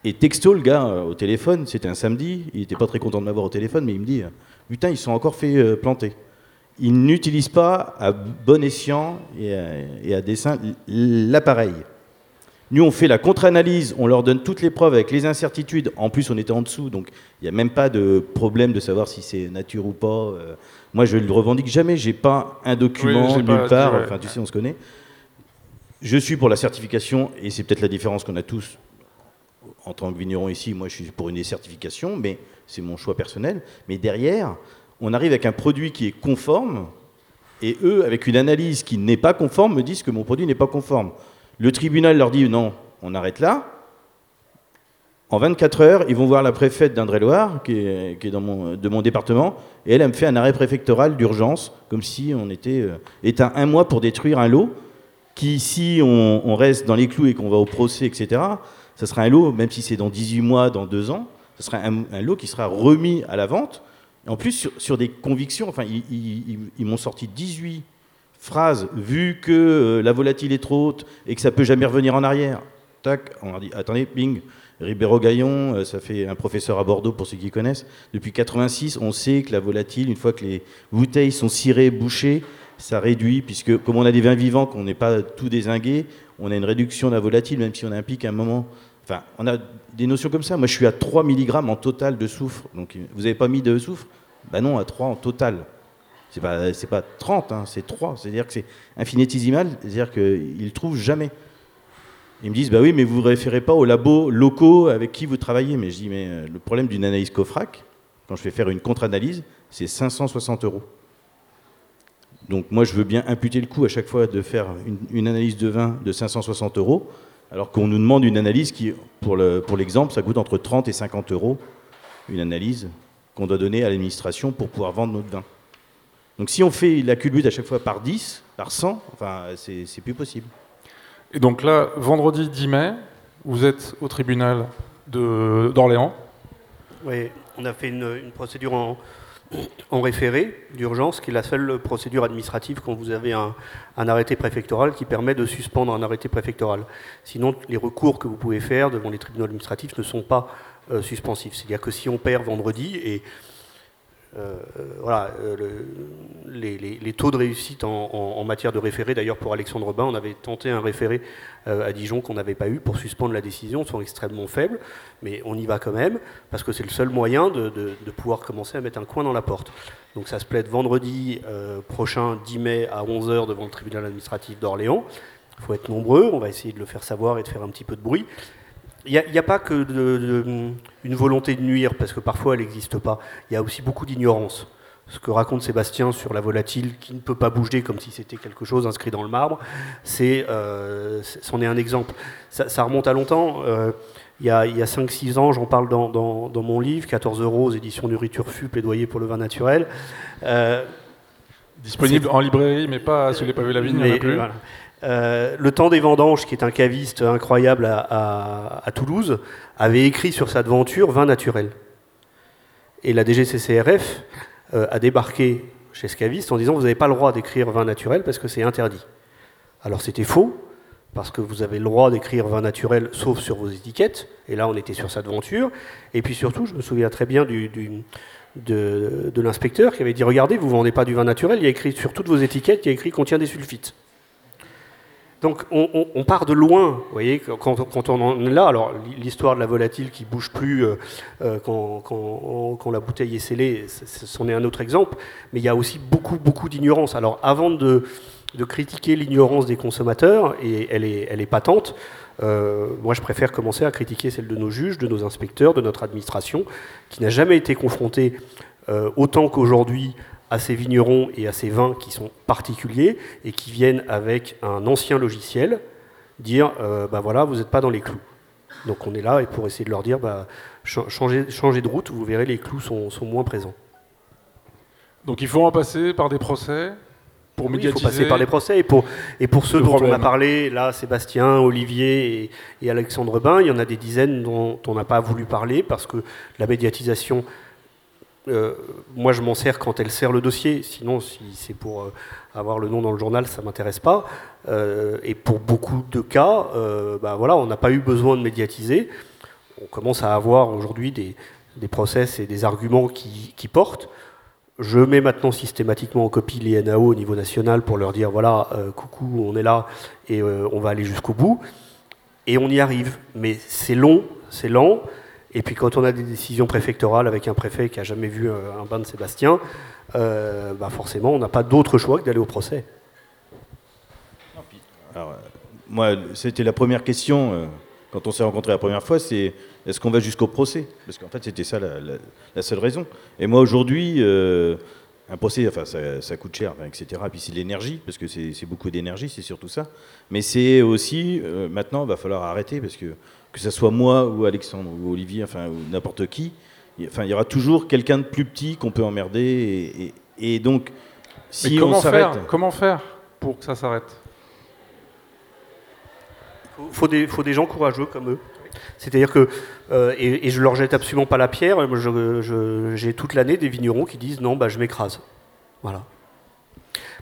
Et texto, le gars, euh, au téléphone, c'était un samedi, il était pas très content de m'avoir au téléphone, mais il me dit, putain, ils sont encore fait euh, planter. Ils n'utilisent pas à bon escient et à, et à dessein l'appareil. Nous, on fait la contre-analyse, on leur donne toutes les preuves avec les incertitudes. En plus, on était en dessous, donc il n'y a même pas de problème de savoir si c'est nature ou pas. Euh, moi, je ne le revendique jamais. J'ai pas un document Oui, nulle part. Enfin, tu sais, on se connaît. Je suis pour la certification, et c'est peut-être la différence qu'on a tous en tant que vigneron ici. Moi, je suis pour une certification, mais c'est mon choix personnel. Mais derrière, on arrive avec un produit qui est conforme, et eux, avec une analyse qui n'est pas conforme, me disent que mon produit n'est pas conforme. Le tribunal leur dit non, on arrête là. En 24 heures, ils vont voir la préfète d'Indre-et-Loire, qui est, dans mon, de mon département, et elle, elle me fait un arrêt préfectoral d'urgence, comme si on était euh, un mois pour détruire un lot qui, si on, reste dans les clous et qu'on va au procès, etc., ça sera un lot, même si c'est dans 18 mois, dans 2 ans, ce sera un, lot qui sera remis à la vente. En plus, sur, des convictions, enfin, ils- ils m'ont sorti 18 phrases, vu que euh, la volatile est trop haute et que ça peut jamais revenir en arrière. Tac, on leur dit, attendez, bing, Ribéro-Gaillon, euh, ça fait un professeur à Bordeaux pour ceux qui connaissent. Depuis 86, on sait que la volatile, une fois que les bouteilles sont cirées, bouchées, ça réduit, puisque comme on a des vins vivants, qu'on n'est pas tout désingué, on a une réduction de la volatile, même si on implique un moment. Enfin, on a des notions comme ça. Moi, je suis à 3 mg en total de soufre. Donc, vous n'avez pas mis de soufre? Ben non, à 3 en total. C'est pas, c'est pas 30, hein, c'est 3. C'est-à-dire que c'est infinitésimal, c'est-à-dire qu'ils ne trouvent jamais. Ils me disent, bah oui, mais vous ne vous référez pas aux labos locaux avec qui vous travaillez. Mais je dis, mais euh, le problème d'une analyse COFRAC, quand je fais faire une contre-analyse, c'est 560 euros. Donc moi, je veux bien imputer le coût à chaque fois de faire une, une analyse de vin de 560 euros, alors qu'on nous demande une analyse qui, pour le- pour l'exemple, ça coûte entre 30 et 50 euros, une analyse qu'on doit donner à l'administration pour pouvoir vendre notre vin. Donc si on fait la culbute à chaque fois par 10, par 100, enfin, c'est plus possible. Et donc là, vendredi 10 mai, vous êtes au tribunal de- d'Orléans. Oui, on a fait une, une procédure en, en référé d'urgence, qui est la seule procédure administrative quand vous avez un, un arrêté préfectoral qui permet de suspendre un arrêté préfectoral. Sinon, les recours que vous pouvez faire devant les tribunaux administratifs ne sont pas euh, suspensifs. C'est-à-dire que si on perd vendredi et euh, euh, voilà, euh, le- les, taux de réussite en, matière de référé, d'ailleurs pour Alexandre Bain, on avait tenté un référé à Dijon qu'on n'avait pas eu pour suspendre la décision, sont extrêmement faibles, mais on y va quand même, parce que c'est le seul moyen de, pouvoir commencer à mettre un coin dans la porte. Donc ça se plaide vendredi prochain, 10 mai, à 11h devant le tribunal administratif d'Orléans. Il faut être nombreux, on va essayer de le faire savoir et de faire un petit peu de bruit. Il n'y a, pas que de- de- une volonté de nuire, parce que parfois elle n'existe pas. Il y a aussi beaucoup d'ignorance. Ce que raconte Sébastien sur la volatile qui ne peut pas bouger comme si c'était quelque chose inscrit dans le marbre, c'est, euh, c'en est un exemple. Ça, ça remonte à longtemps. euh, il y a, il y a 5-6 ans, j'en parle dans, dans- dans mon livre, 14 euros aux éditions du Riturfu, plaidoyer pour le vin naturel. Euh, Disponible en librairie, mais pas sous les pavés la vigne, il n'y en a plus. voilà. Euh, le temps des vendanges, qui est un caviste incroyable à, Toulouse, avait écrit sur sa devanture vin naturel. Et la DGCCRF euh, a débarqué chez ce caviste en disant vous n'avez pas le droit d'écrire vin naturel parce que c'est interdit. Alors c'était faux, parce que vous avez le droit d'écrire vin naturel sauf sur vos étiquettes, et là on était sur sa devanture. Et puis surtout, je me souviens très bien de, l'inspecteur qui avait dit regardez, vous vendez pas du vin naturel, il y a écrit sur toutes vos étiquettes, il y a écrit contient des sulfites. Donc on, part de loin, vous voyez, quand, on en est là. Alors l'histoire de la volatile qui bouge plus euh, euh, quand, la bouteille est scellée, c'en est un autre exemple. Mais il y a aussi beaucoup, beaucoup d'ignorance. Alors avant de, critiquer l'ignorance des consommateurs, et elle est, patente, euh, moi je préfère commencer à critiquer celle de nos juges, de nos inspecteurs, de notre administration, qui n'a jamais été confrontée autant qu'aujourd'hui à ces vignerons et à ces vins qui sont particuliers et qui viennent avec un ancien logiciel dire euh, bah voilà vous n'êtes pas dans les clous donc on est là et pour essayer de leur dire bah, cha- changez, changez de route vous verrez les clous sont, sont moins présents Donc il faut en passer par des procès pour Oui, il médiatiser. faut passer par les procès et pour, et pour ceux dont on a parlé là Sébastien Olivier et, et Alexandre Bain il y en a des dizaines dont on n'a pas voulu parler parce que la médiatisation euh, moi, je m'en sers quand elle sert le dossier. Sinon, si c'est pour euh, avoir le nom dans le journal, ça m'intéresse pas. Euh, et pour beaucoup de cas, bah, voilà, on n'a pas eu besoin de médiatiser. On commence à avoir aujourd'hui des, des, process et des arguments qui, portent. Je mets maintenant systématiquement en copie les NAO au niveau national pour leur dire voilà, coucou, on est là et on va aller jusqu'au bout. Et on y arrive. Mais c'est long, c'est lent. Et puis quand on a des décisions préfectorales avec un préfet qui n'a jamais vu euh, un bain de Sébastien, euh, bah forcément on n'a pas d'autre choix que d'aller au procès. Alors, euh, moi, c'était la première question quand on s'est rencontrés la première fois, c'est est-ce qu'on va jusqu'au procès? Parce qu'en fait c'était ça la, seule raison. Et moi aujourd'hui, un procès, enfin, ça, coûte cher, etc. Puis c'est l'énergie, parce que c'est beaucoup d'énergie, c'est surtout ça. Mais c'est aussi, maintenant, il va falloir arrêter, parce que que ce soit moi ou Alexandre ou Olivier, enfin, ou n'importe qui, enfin, il y aura toujours quelqu'un de plus petit qu'on peut emmerder. Et, donc, si comment on s'arrête. Faire comment faire pour que ça s'arrête? Il faut, des, faut des gens courageux comme eux. C'est-à-dire que, euh, et, je leur jette absolument pas la pierre, j'ai toute l'année des vignerons qui disent non, bah, je m'écrase. Voilà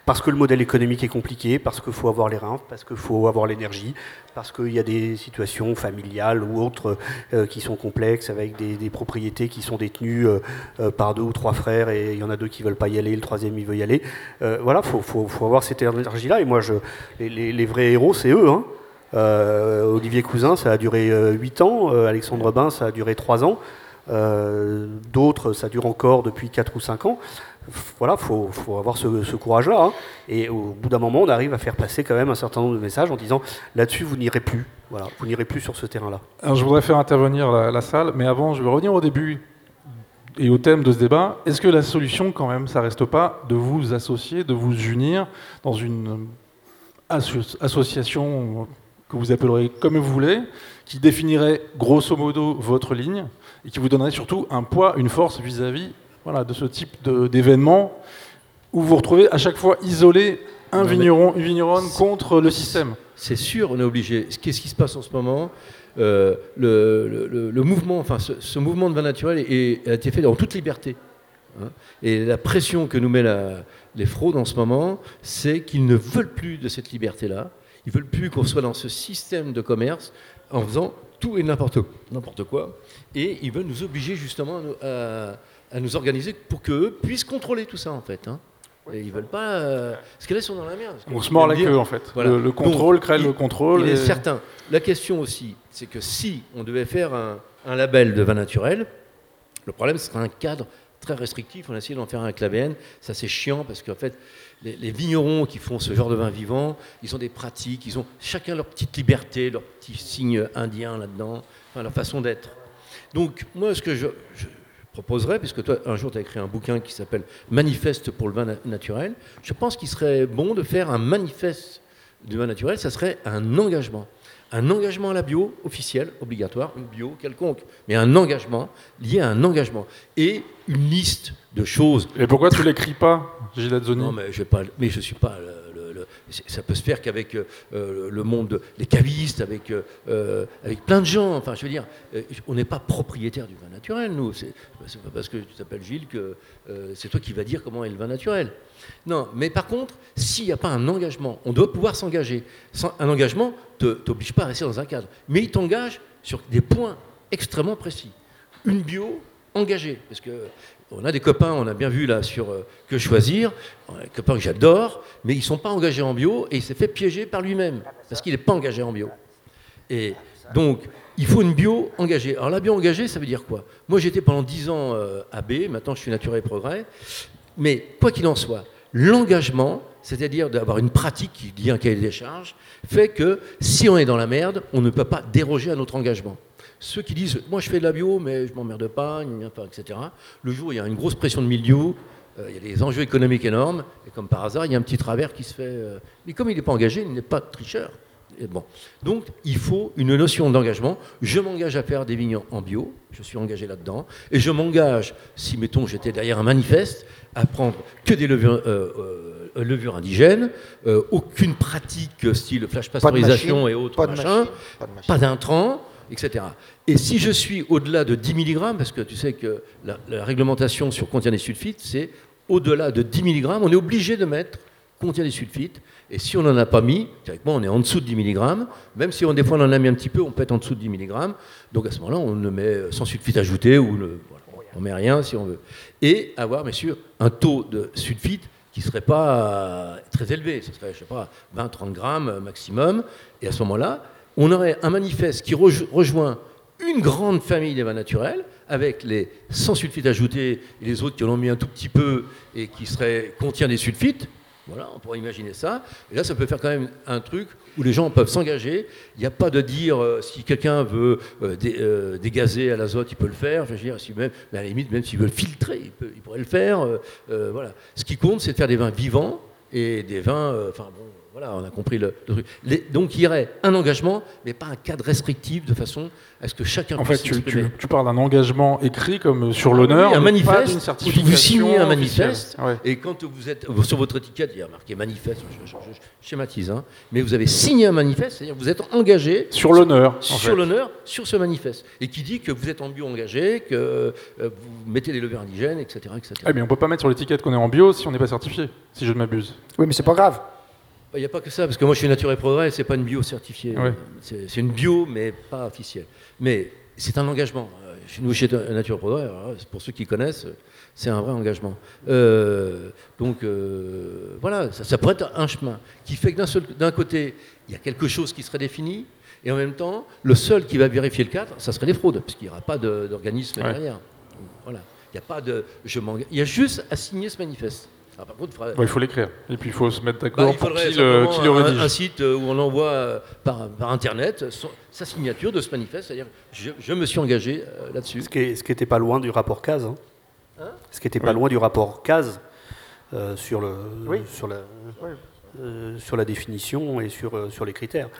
parce que le modèle économique est compliqué, parce qu'il faut avoir les reins, parce qu'il faut avoir l'énergie, parce qu'il y a des situations familiales ou autres euh, qui sont complexes, avec des, propriétés qui sont détenues euh, euh, par deux ou trois frères, et il y en a deux qui ne veulent pas y aller, le troisième il veut y aller. voilà, il faut, avoir cette énergie-là, et moi, je, les, vrais héros, c'est eux. Hein. Olivier Cousin, ça a duré 8 ans, Alexandre Bain, ça a duré 3 ans. D'autres, ça dure encore depuis 4 ou 5 ans voilà, il faut, avoir ce, courage-là. Hein. Et au bout d'un moment, on arrive à faire passer quand même un certain nombre de messages en disant là-dessus, vous n'irez plus. Voilà, vous n'irez plus sur ce terrain-là. je voudrais faire intervenir la, salle, mais avant, je vais revenir au début et au thème de ce débat. Est-ce que la solution, quand même, ça reste pas de vous associer, de vous unir dans une association que vous appellerez comme vous voulez, qui définirait grosso modo votre ligne et qui vous donnerait surtout un poids, une force vis-à-vis voilà, de ce type d'événement où vous retrouvez à chaque fois isolé un vigneron, une vigneronne contre le système. C'est sûr, on est obligé. Qu'est-ce qui se passe en ce moment? Euh, le, mouvement, enfin, ce, mouvement de vin naturel est, a été fait dans toute liberté. Hein. et la pression que nous met les fraudes en ce moment, c'est qu'ils ne veulent plus de cette liberté-là. Ils veulent plus qu'on soit dans ce système de commerce en faisant tout et n'importe quoi. Et ils veulent nous obliger justement à, à nous organiser pour qu'eux puissent contrôler tout ça, en fait. Hein. Et ils veulent pas. Euh, parce que là, ils sont dans la merde. On se mord la queue, en fait. Le, contrôle crée le contrôle. Il est certain. La question aussi, c'est que si on devait faire un, label de vin naturel, le problème, ce serait un cadre très restrictif. On a essayé d'en faire un avec l'ABN. Ça, c'est chiant parce qu'en fait, les, vignerons qui font ce genre de vin vivant, ils ont des pratiques, ils ont chacun leur petite liberté, leur petit signe indien là-dedans, enfin, leur façon d'être. Donc, moi, ce que je proposerais, puisque toi, un jour, tu as écrit un bouquin qui s'appelle Manifeste pour le vin naturel, je pense qu'il serait bon de faire un manifeste du vin naturel, ça serait un engagement. Un engagement à la bio officiel, obligatoire, une bio quelconque, mais un engagement lié à un engagement. Et une liste de choses. Et pourquoi tu l'écris pas, Gilles Azzoni? Non, mais je ne suis pas ça peut se faire qu'avec euh, le monde des cavistes, avec, euh, avec plein de gens. Enfin, je veux dire, euh, on n'est pas propriétaire du vin naturel, nous. C'est pas parce que tu t'appelles Gilles que c'est toi qui vas dire comment est le vin naturel. Non, mais par contre, s'il n'y a pas un engagement, on doit pouvoir s'engager. Un engagement ne t'oblige pas à rester dans un cadre, mais il t'engage sur des points extrêmement précis. Une bio engagée, parce que on a des copains, on a bien vu là sur euh, Que choisir, des copains que j'adore, mais ils ne sont pas engagés en bio et il s'est fait piéger par lui-même parce qu'il n'est pas engagé en bio. Et donc, il faut une bio engagée. Alors la bio engagée, ça veut dire quoi? Moi j'étais pendant 10 ans euh, à B, maintenant je suis naturel et progrès, mais quoi qu'il en soit, l'engagement, c'est-à-dire d'avoir une pratique qui dit un cahier des charges, fait que si on est dans la merde, on ne peut pas déroger à notre engagement. Ceux qui disent Moi, je fais de la bio, mais je m'emmerde pas, etc. Le jour où il y a une grosse pression de milieu, euh, il y a des enjeux économiques énormes, et comme par hasard, il y a un petit travers qui se fait. Euh, mais comme il n'est pas engagé, il n'est pas tricheur. Et bon. Donc, il faut une notion d'engagement. Je m'engage à faire des vignes en bio, je suis engagé là-dedans, et je m'engage, si mettons j'étais derrière un manifeste, à prendre que des levures, euh, levures indigènes, aucune pratique style flash pasteurisation et autres, pas d'intrants, etc. Et si je suis au-delà de 10 mg, parce que tu sais que la, réglementation sur contient des sulfites, c'est au-delà de 10 mg, on est obligé de mettre contient des sulfites. Et si on n'en a pas mis, théoriquement, on est en dessous de 10 mg. Même si on, des fois on en a mis un petit peu, on peut être en dessous de 10 mg. Donc à ce moment-là, on le met sans sulfite ajouté ou voilà, on met rien si on veut. Et avoir, bien sûr, un taux de sulfite qui ne serait pas très élevé. Ce serait, je sais pas, 20-30 grammes maximum. Et à ce moment-là, on aurait un manifeste qui rejoint une grande famille des vins naturels, avec les sans sulfite ajoutés et les autres qui en ont mis un tout petit peu et qui seraient, contient des sulfites. Voilà, on pourrait imaginer ça. Et là, ça peut faire quand même un truc où les gens peuvent s'engager. Il n'y a pas de dire euh, si quelqu'un veut euh, euh, dégazer à l'azote, il peut le faire. Je veux dire, si même, mais à la limite, même s'il veut le filtrer, il, peut, il pourrait le faire. voilà. Ce qui compte, c'est de faire des vins vivants et des vins. Enfin bon, voilà, on a compris le, truc. donc il y aurait un engagement, mais pas un cadre restrictif de façon à ce que chacun en puisse fait, tu, tu, parles d'un engagement écrit comme sur l'honneur, un manifeste. vous signez un manifeste, et quand vous êtes sur votre étiquette, il y a marqué manifeste. Je, schématise, hein, mais vous avez signé un manifeste, c'est-à-dire vous êtes engagé sur l'honneur, sur l'honneur, sur ce manifeste, et qui dit que vous êtes en bio engagé, que euh, vous mettez des levures indigènes, etc., etc. Ah, mais on peut pas mettre sur l'étiquette qu'on est en bio si on n'est pas certifié, si je ne m'abuse. Oui, mais c'est pas grave. Il bah, n'y a pas que ça, parce que moi je suis Nature et Progrès, c'est pas une bio certifiée. C'est une bio, mais pas officielle. Mais c'est un engagement. Euh, chez nous, chez Nature et Progrès, pour ceux qui connaissent, c'est un vrai engagement. Euh, donc euh, voilà, ça, pourrait être un chemin qui fait que d'un côté, il y a quelque chose qui serait défini, et en même temps, le seul qui va vérifier le cadre, ça serait les fraudes, puisqu'il n'y aura pas d'organisme derrière. Voilà. Il n'y a pas de. Je il y a juste à signer ce manifeste. Ah, il faut l'écrire. Et puis il faut se mettre d'accord bah, pour qui le, qui le un, un, site où on envoie euh, par, par Internet sa signature de ce manifeste, c'est-à-dire je, je, me suis engagé euh, là-dessus. Ce qui n'était pas loin du rapport CASE. Hein. Hein ce qui n'était pas loin du rapport CASE euh, sur, le, sur, la, sur la définition et sur, sur les critères.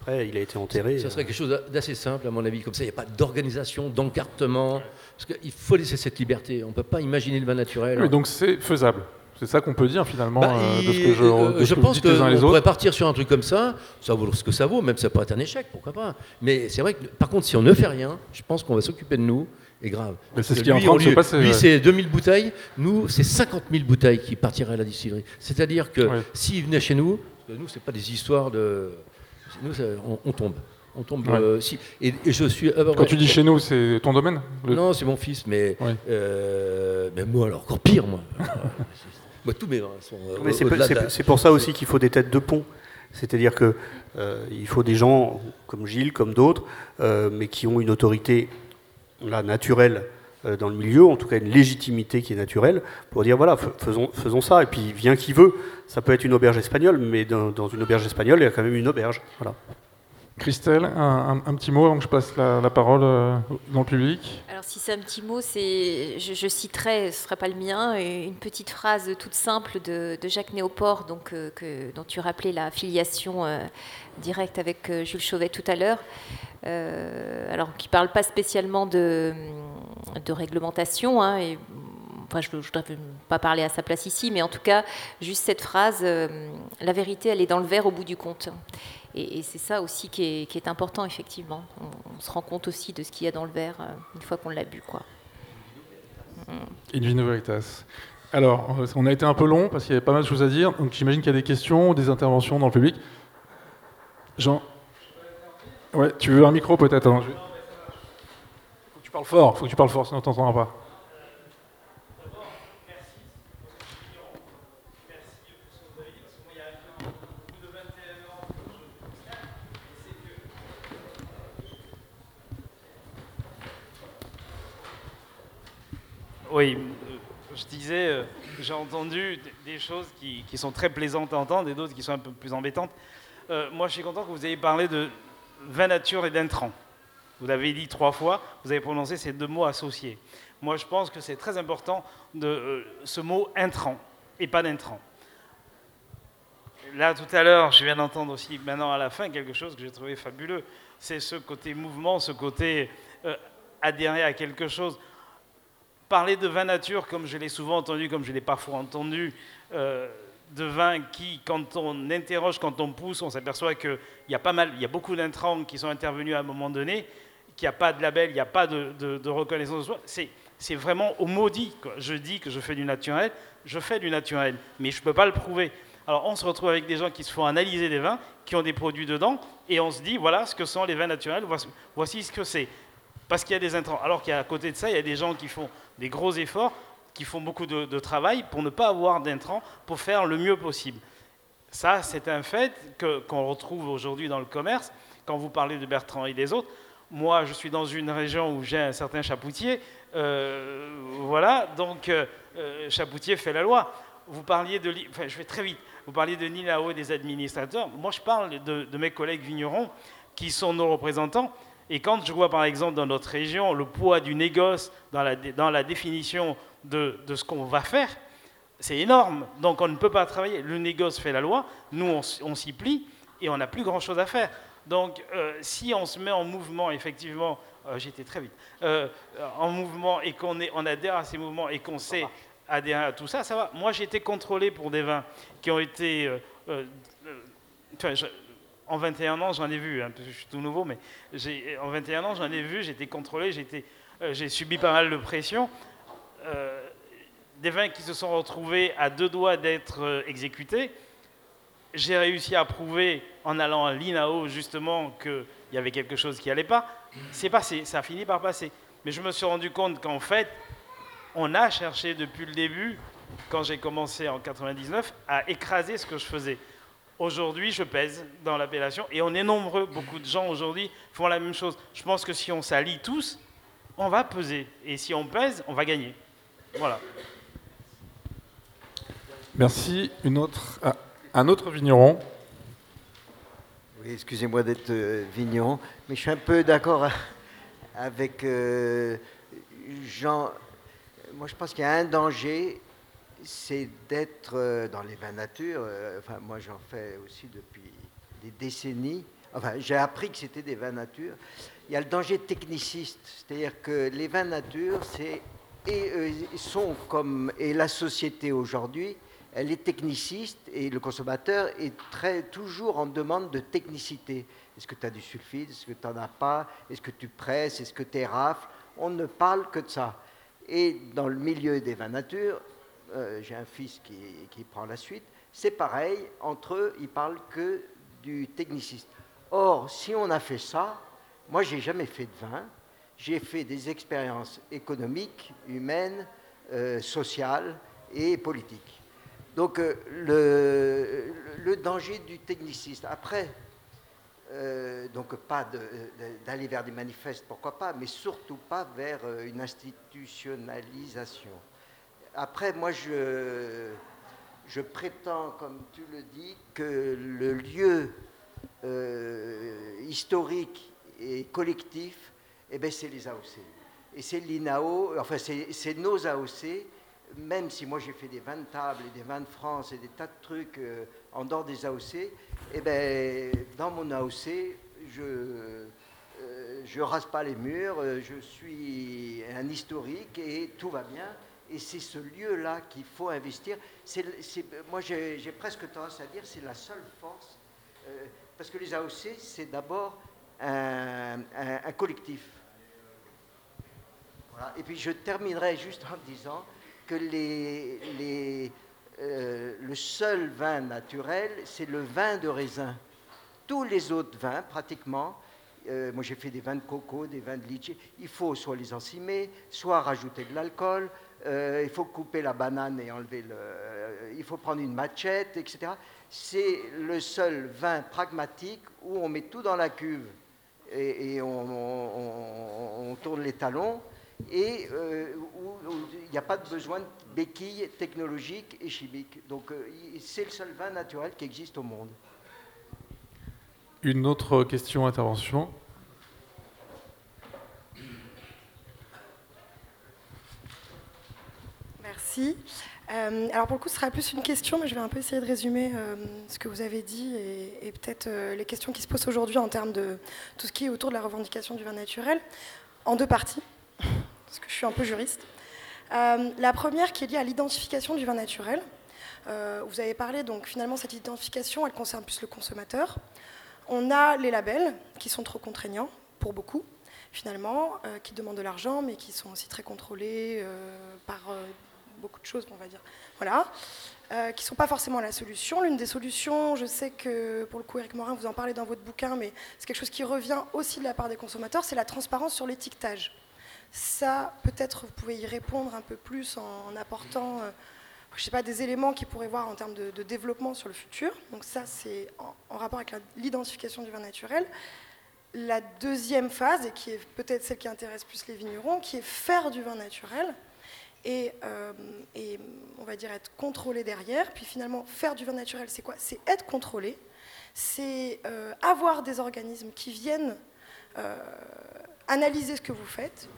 Après, il a été enterré. Ça serait quelque chose d'assez simple, à mon avis. Comme ça, il n'y a pas d'organisation, d'encartement. Parce qu'il faut laisser cette liberté. On ne peut pas imaginer le vin naturel. Oui, donc c'est faisable. C'est ça qu'on peut dire finalement bah, euh, de ce que je, euh, je pense qu'on pourrait partir sur un truc comme ça, ça vaut ce que ça vaut, même ça pourrait être un échec, pourquoi pas. Mais c'est vrai que par contre, si on ne fait rien, je pense qu'on va s'occuper de nous, et grave. C'est ce qui est en train de se passer. Lui, c'est 2000 bouteilles, nous, c'est 50 000 bouteilles qui partiraient à la distillerie. C'est-à-dire que s'il venait chez nous, nous, c'est pas des histoires de. Nous, on, tombe. On tombe. Euh, si, et, je suis. Quand tu dis chez nous, c'est ton domaine Non, c'est mon fils, mais. mais moi, alors encore pire, moi. tous mes sont. Euh, c'est pour ça aussi qu'il faut des têtes de pont. C'est-à-dire qu'il euh, faut des gens comme Gilles, comme d'autres, euh, mais qui ont une autorité là, naturelle dans le milieu, en tout cas une légitimité qui est naturelle, pour dire voilà, faisons, faisons ça. Et puis, vient qui veut. Ça peut être une auberge espagnole, mais dans, dans une auberge espagnole, il y a quand même une auberge. Voilà. Christelle, un, petit mot avant que je passe la, parole euh, dans le public. Alors si c'est un petit mot, c'est, je, citerai, ce ne sera pas le mien, une petite phrase toute simple de, Jacques Néoport, euh, dont tu rappelais la filiation euh, directe avec Jules Chauvet tout à l'heure. alors qui ne parle pas spécialement de, de réglementation, hein, et Enfin, je ne voudrais pas parler à sa place ici, mais en tout cas, juste cette phrase, la vérité, elle est dans le verre au bout du compte. Et, c'est ça aussi qui est, important, effectivement. On, se rend compte aussi de ce qu'il y a dans le verre euh, une fois qu'on l'a bu. Quoi. In vino veritas. Alors, on a été un peu long parce qu'il y avait pas mal de choses à dire. Donc j'imagine qu'il y a des questions ou des interventions dans le public. Jean? Ouais, tu veux un micro peut-être Faut que tu parles fort, faut que tu parles fort, sinon on t'entendra pas. Oui, euh, je disais, euh, j'ai entendu des choses qui, sont très plaisantes à entendre et d'autres qui sont un peu plus embêtantes. Euh, moi, je suis content que vous ayez parlé de vin nature et d'intrants. Vous l'avez dit trois fois, vous avez prononcé ces deux mots associés. Moi, je pense que c'est très important de ce mot intrant et pas d'intrant. Là, tout à l'heure, je viens d'entendre aussi maintenant à la fin quelque chose que j'ai trouvé fabuleux. C'est ce côté mouvement, ce côté adhérer à quelque chose parler de vin nature, comme je l'ai souvent entendu, comme je l'ai parfois entendu, euh, de vin qui, quand on interroge, quand on pousse, on s'aperçoit qu'il y a pas mal, il y a beaucoup d'intrants qui sont intervenus à un moment donné. qu'il n'y a pas de label, il n'y a pas de, de reconnaissance de soi, c'est vraiment au maudit. Je dis que je fais du naturel, je fais du naturel, mais je ne peux pas le prouver. Alors on se retrouve avec des gens qui se font analyser des vins, qui ont des produits dedans, et on se dit, voilà ce que sont les vins naturels, voici ce que c'est. Parce qu'il y a des intrants. Alors qu'à côté de ça, il y a des gens qui font des gros efforts, qui font beaucoup de, travail pour ne pas avoir d'intrants, pour faire le mieux possible. Ça, c'est un fait qu'on retrouve aujourd'hui dans le commerce. Quand vous parlez de Bertrand et des autres, moi, je suis dans une région où j'ai un certain chapoutier. Euh, voilà, donc euh, euh, chapoutier fait la loi. Vous parliez de... Enfin, je vais très vite. Vous parliez de Nilao et des administrateurs. Moi, je parle de, mes collègues vignerons qui sont nos représentants. Et quand je vois, par exemple, dans notre région, le poids du négoce dans la, dans la définition de, de ce qu'on va faire, c'est énorme. Donc, on ne peut pas travailler. Le négoce fait la loi. Nous, on, s'y plie et on n'a plus grand-chose à faire. Donc, euh, si on se met en mouvement, effectivement, euh, j'étais très vite, euh, en mouvement et qu'on on adhère à ces mouvements et qu'on sait adhérer à tout ça, ça va. Moi, j'ai été contrôlé pour des vins qui ont été. En 21 ans, j'en ai vu, hein, je suis tout nouveau, mais en 21 ans, j'en ai vu, j'ai été contrôlé, euh, j'ai subi pas mal de pression. des vins qui se sont retrouvés à deux doigts d'être exécutés. J'ai réussi à prouver, en allant à l'INAO, justement, qu'il y avait quelque chose qui n'allait pas. C'est passé, ça a fini par passer. Mais je me suis rendu compte qu'en fait, on a cherché depuis le début, quand j'ai commencé en 99, à écraser ce que je faisais. Aujourd'hui, je pèse dans l'appellation et on est nombreux. Beaucoup de gens aujourd'hui font la même chose. Je pense que si on s'allie tous, on va peser. Et si on pèse, on va gagner. Voilà. Merci. Une autre, ah, un autre vigneron. Oui, excusez-moi d'être euh, vigneron, mais je suis un peu d'accord avec euh, Jean moi, je pense qu'il y a un danger, c'est d'être euh, dans les vins nature. Euh, enfin, moi, j'en fais aussi depuis des décennies. Enfin, j'ai appris que c'était des vins nature. Il y a le danger techniciste, c'est-à-dire que les vins nature, c'est et euh, sont comme et la société aujourd'hui, elle est techniciste et le consommateur est très, toujours en demande de technicité. Est-ce que tu as du sulfide Est-ce que tu n'en as pas? Est-ce que tu presses? Est-ce que tu es rafles On ne parle que de ça. Et dans le milieu des vins nature, euh, j'ai un fils qui, prend la suite, c'est pareil, entre eux, ils parlent que du techniciste. Or, si on a fait ça, moi, j'ai jamais fait de vin, j'ai fait des expériences économiques, humaines, euh, sociales et politiques. Donc, euh, le, danger du techniciste. Après, donc pas d'aller vers des manifestes, pourquoi pas, mais surtout pas vers une institutionnalisation. Après, moi, je, prétends, comme tu le dis, que le lieu euh, historique et collectif, eh ben, c'est les AOC. Et c'est l'INAO, enfin, c'est nos AOC, même si moi j'ai fait des vins de table et des vins de France et des tas de trucs en dehors des AOC, eh ben, dans mon AOC, je ne euh, rase pas les murs, euh, je suis un historique et tout va bien. Et c'est ce lieu-là qu'il faut investir. moi, j'ai presque tendance à dire c'est la seule force, euh, parce que les AOC, c'est d'abord un, collectif. Et puis je terminerai juste en disant que euh, le seul vin naturel, c'est le vin de raisin. Tous les autres vins, pratiquement, euh, moi j'ai fait des vins de coco, des vins de litchi, il faut soit les encimer, soit rajouter de l'alcool, euh, il faut couper la banane et enlever le... il faut prendre une machette, etc. C'est le seul vin pragmatique où on met tout dans la cuve et, on, tourne les talons et euh, où il n'y a pas de besoin de béquilles technologiques et chimiques. Donc euh, c'est le seul vin naturel qui existe au monde. Une autre question, intervention Merci. Euh, alors pour le coup, ce sera plus une question, mais je vais un peu essayer de résumer ce que vous avez dit et, peut-être les questions qui se posent aujourd'hui en termes de tout ce qui est autour de la revendication du vin naturel, en deux parties parce que je suis un peu juriste. Euh, la première qui est liée à l'identification du vin naturel. Euh, vous avez parlé, donc finalement, cette identification, elle concerne plus le consommateur. On a les labels qui sont trop contraignants pour beaucoup. finalement, qui demandent de l'argent, mais qui sont aussi très contrôlés par beaucoup de choses, on va dire. Voilà. Euh, qui ne sont pas forcément la solution. L'une des solutions, je sais que pour le coup, Eric Morin, vous en parlez dans votre bouquin, mais c'est quelque chose qui revient aussi de la part des consommateurs, c'est la transparence sur l'étiquetage. Ça, peut-être, vous pouvez y répondre un peu plus en, apportant, euh, je sais pas, des éléments qui pourraient voir en termes de, développement sur le futur. Donc ça, c'est en, rapport avec l'identification du vin naturel. La deuxième phase, et qui est peut-être celle qui intéresse plus les vignerons, qui est faire du vin naturel et, euh, et, on va dire être contrôlé derrière. Puis finalement, faire du vin naturel, c'est quoi? C'est être contrôlé, c'est euh, avoir des organismes qui viennent euh, analyser ce que vous faites.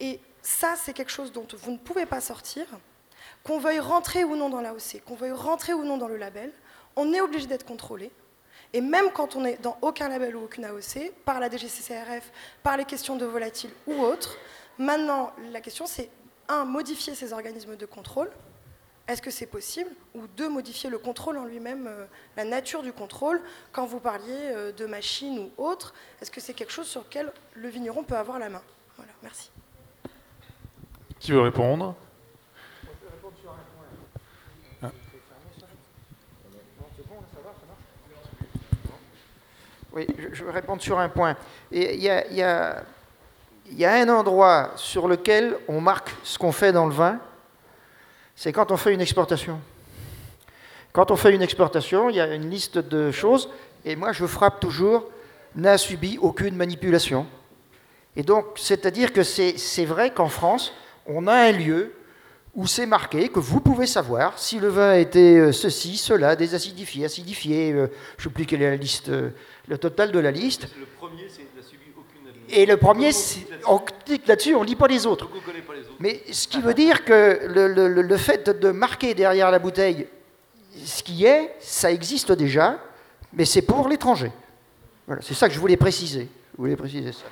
Et ça, c'est quelque chose dont vous ne pouvez pas sortir. Qu'on veuille rentrer ou non dans l'AOC, qu'on veuille rentrer ou non dans le label, on est obligé d'être contrôlé. Et même quand on n'est dans aucun label ou aucune AOC, par la DGCCRF, par les questions de volatile ou autres, maintenant, la question c'est un, modifier ces organismes de contrôle. Est-ce que c'est possible? Ou deux, modifier le contrôle en lui-même, euh, la nature du contrôle. Quand vous parliez euh, de machines ou autres, est-ce que c'est quelque chose sur lequel le vigneron peut avoir la main? Voilà, merci. Qui veut répondre? Oui, je vais répondre sur un point. Il y a il y a un endroit sur lequel on marque ce qu'on fait dans le vin, c'est quand on fait une exportation. Quand on fait une exportation, il y a une liste de choses, et moi je frappe toujours n'a subi aucune manipulation. Et donc, c'est-à-dire que c'est vrai qu'en France, on a un lieu où c'est marqué que vous pouvez savoir si le vin a été euh, ceci, cela, désacidifié, acidifié, euh, je ne sais plus quelle est la liste, euh, le total de la liste. Le premier, c'est et le premier, on clique là-dessus, on ne lit pas les autres. Mais ce qui veut dire que le, fait de marquer derrière la bouteille ce qui est, ça existe déjà, mais c'est pour l'étranger. Voilà, c'est ça que je voulais préciser. Je voulais préciser ça.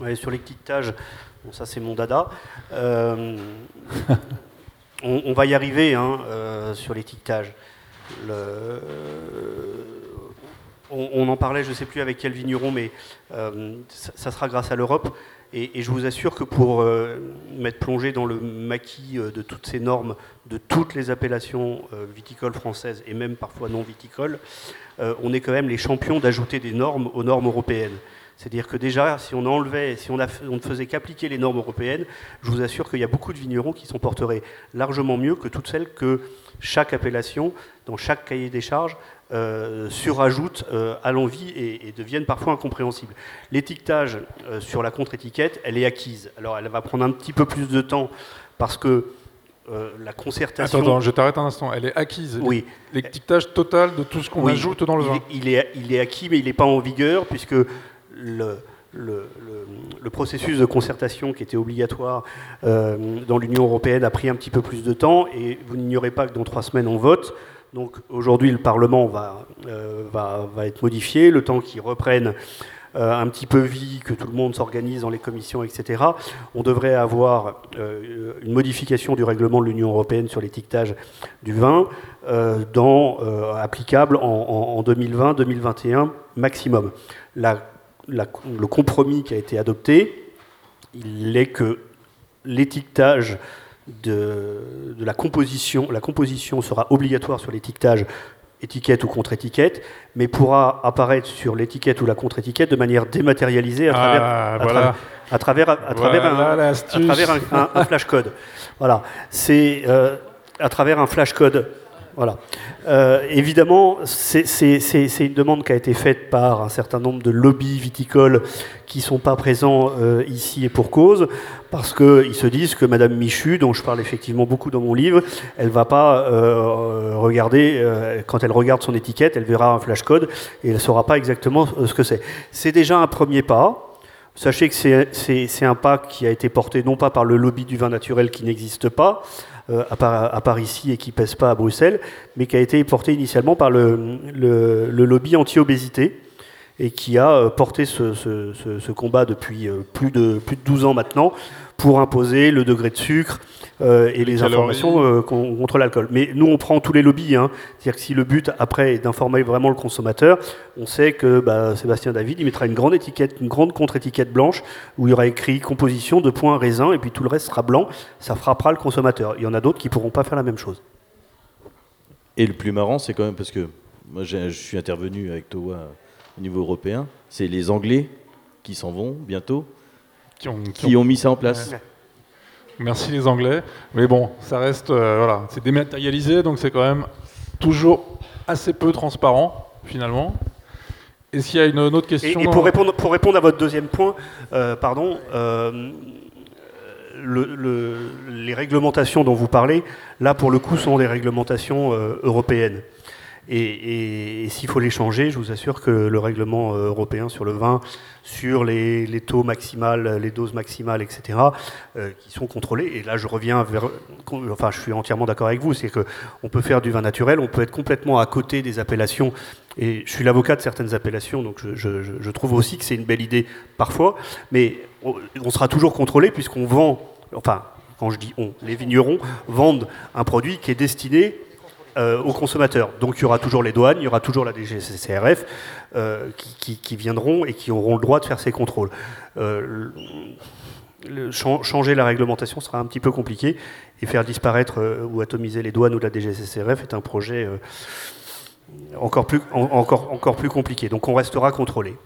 Ouais, sur l'étiquetage, bon, ça c'est mon dada. Euh, on, va y arriver hein, euh, sur l'étiquetage. Le, on, en parlait, je ne sais plus avec quel vigneron, mais euh, ça, sera grâce à l'Europe. Et, je vous assure que pour euh, m'être plongé dans le maquis euh, de toutes ces normes, de toutes les appellations viticoles françaises et même parfois non viticoles, on est quand même les champions d'ajouter des normes aux normes européennes. C'est-à-dire que déjà, si on enlevait, si on, ne faisait qu'appliquer les normes européennes, je vous assure qu'il y a beaucoup de vignerons qui s'en porteraient largement mieux que toutes celles que chaque appellation, dans chaque cahier des charges, euh, surajoutent euh, à l'envie et, deviennent parfois incompréhensibles. L'étiquetage euh, sur la contre-étiquette, elle est acquise. Alors elle va prendre un petit peu plus de temps parce que la concertation... Attends, je t'arrête un instant. Elle est acquise. Oui. L'étiquetage total de tout ce qu'on ajoute dans le vin. Il est, il est acquis, mais il n'est pas en vigueur puisque le, le, le, processus de concertation qui était obligatoire dans l'Union européenne a pris un petit peu plus de temps et vous n'ignorez pas que dans trois semaines on vote. Donc aujourd'hui, le Parlement euh, va, va, être modifié, le temps qu'il reprenne euh, un petit peu vie, que tout le monde s'organise dans les commissions, etc. On devrait avoir euh, une modification du règlement de l'Union européenne sur l'étiquetage du vin, dans, applicable en, 2020-2021 maximum. le compromis qui a été adopté, il est que l'étiquetage de, la composition. La composition sera obligatoire sur l'étiquetage étiquette ou contre-étiquette, mais pourra apparaître sur l'étiquette ou la contre-étiquette de manière dématérialisée à travers, à, travers, à, travers, un, un, flash code. Voilà, c'est euh, à travers un flash code voilà. Euh, évidemment, c'est une demande qui a été faite par un certain nombre de lobbies viticoles qui ne sont pas présents euh, ici et pour cause, parce qu'ils se disent que Madame Michu, dont je parle effectivement beaucoup dans mon livre, elle ne va pas euh, regarder, quand elle regarde son étiquette, elle verra un flash code et elle ne saura pas exactement ce que c'est. C'est déjà un premier pas. Sachez que c'est un pas qui a été porté non pas par le lobby du vin naturel qui n'existe pas, euh, à, part, ici et qui pèse pas à Bruxelles, mais qui a été porté initialement par le, lobby anti-obésité et qui a euh, porté ce, combat depuis euh, plus de, plus de 12 ans maintenant pour imposer le degré de sucre euh, et les, informations euh, con- contre l'alcool. Mais nous, on prend tous les lobbies. hein. C'est-à-dire que si le but, après, est d'informer vraiment le consommateur, on sait que bah, Sébastien David, il mettra une grande étiquette, une grande contre-étiquette blanche, où il y aura écrit composition de points raisin, et puis tout le reste sera blanc. Ça frappera le consommateur. Il y en a d'autres qui pourront pas faire la même chose. Et le plus marrant, c'est quand même parce que moi, je suis intervenu avec Towa au niveau européen. C'est les Anglais qui s'en vont bientôt, Qui ont, qui qui ont- ont mis ça en place. Ouais. Merci les Anglais. Mais bon, ça reste, euh, voilà, c'est dématérialisé, donc c'est quand même toujours assez peu transparent, finalement. Est-ce qu'il y a une, une autre question et pour, répondre, pour répondre à votre deuxième point, euh, pardon, euh, le- le- les réglementations dont vous parlez, là pour le coup, sont des réglementations euh, européennes. Et, s'il faut les changer, je vous assure que le règlement euh, européen sur le vin, sur les, taux maximales, les doses maximales, etc., euh, qui sont contrôlés. Et là, je reviens vers. Enfin, je suis entièrement d'accord avec vous. C'est que on peut faire du vin naturel, on peut être complètement à côté des appellations. Et je suis l'avocat de certaines appellations, donc je, trouve aussi que c'est une belle idée parfois. Mais on sera toujours contrôlé puisqu'on vend. Enfin, quand je dis on, les vignerons vendent un produit qui est destiné euh, aux consommateurs. Donc il y aura toujours les douanes, il y aura toujours la DGCCRF euh, qui, qui- qui viendront et qui auront le droit de faire ces contrôles. Euh, le- le- chan- changer la réglementation sera un petit peu compliqué et faire disparaître ou atomiser les douanes ou la DGCCRF est un projet encore, plus, en- encore, encore plus compliqué. Donc on restera contrôlé.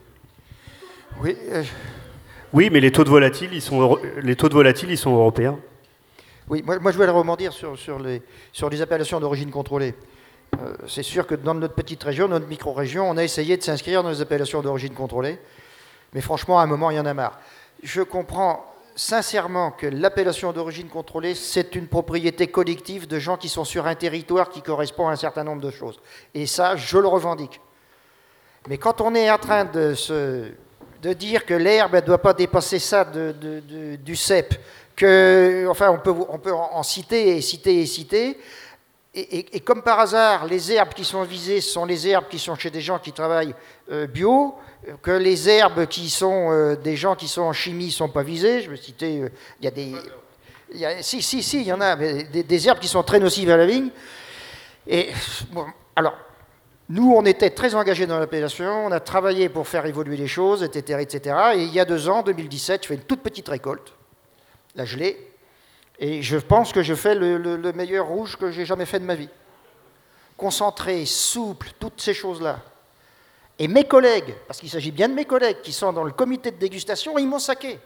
Oui, Oui, mais les taux de volatile, ils sont, euro- les taux de volatile, ils sont européens. Oui moi, moi, je voulais rebondir sur, sur, les, sur les appellations d'origine contrôlée. Euh, c'est sûr que dans notre petite région, notre micro-région, on a essayé de s'inscrire dans les appellations d'origine contrôlée. Mais franchement, à un moment, il y en a marre. Je comprends sincèrement que l'appellation d'origine contrôlée, c'est une propriété collective de gens qui sont sur un territoire qui correspond à un certain nombre de choses. Et ça, je le revendique. Mais quand on est en train de, se, de dire que l'herbe ne doit pas dépasser ça de- du cep, enfin, on peut, en, citer et citer et citer, et, comme par hasard, les herbes qui sont visées sont les herbes qui sont chez des gens qui travaillent euh, bio, que les herbes qui sont euh, des gens qui sont en chimie ne sont pas visées. Je vais citer, euh, il y a des... si, si, si, il y en a, mais des, herbes qui sont très nocives à la vigne. Et alors, nous, on était très engagés dans l'appellation, on a travaillé pour faire évoluer les choses, etc., etc. Et il y a deux ans, 2017, je fais une toute petite récolte, la gelée, et je pense que je fais le, le- le meilleur rouge que j'ai jamais fait de ma vie. Concentré, souple, toutes ces choses-là. Et mes collègues, parce qu'il s'agit bien de mes collègues qui sont dans le comité de dégustation, ils m'ont saqué.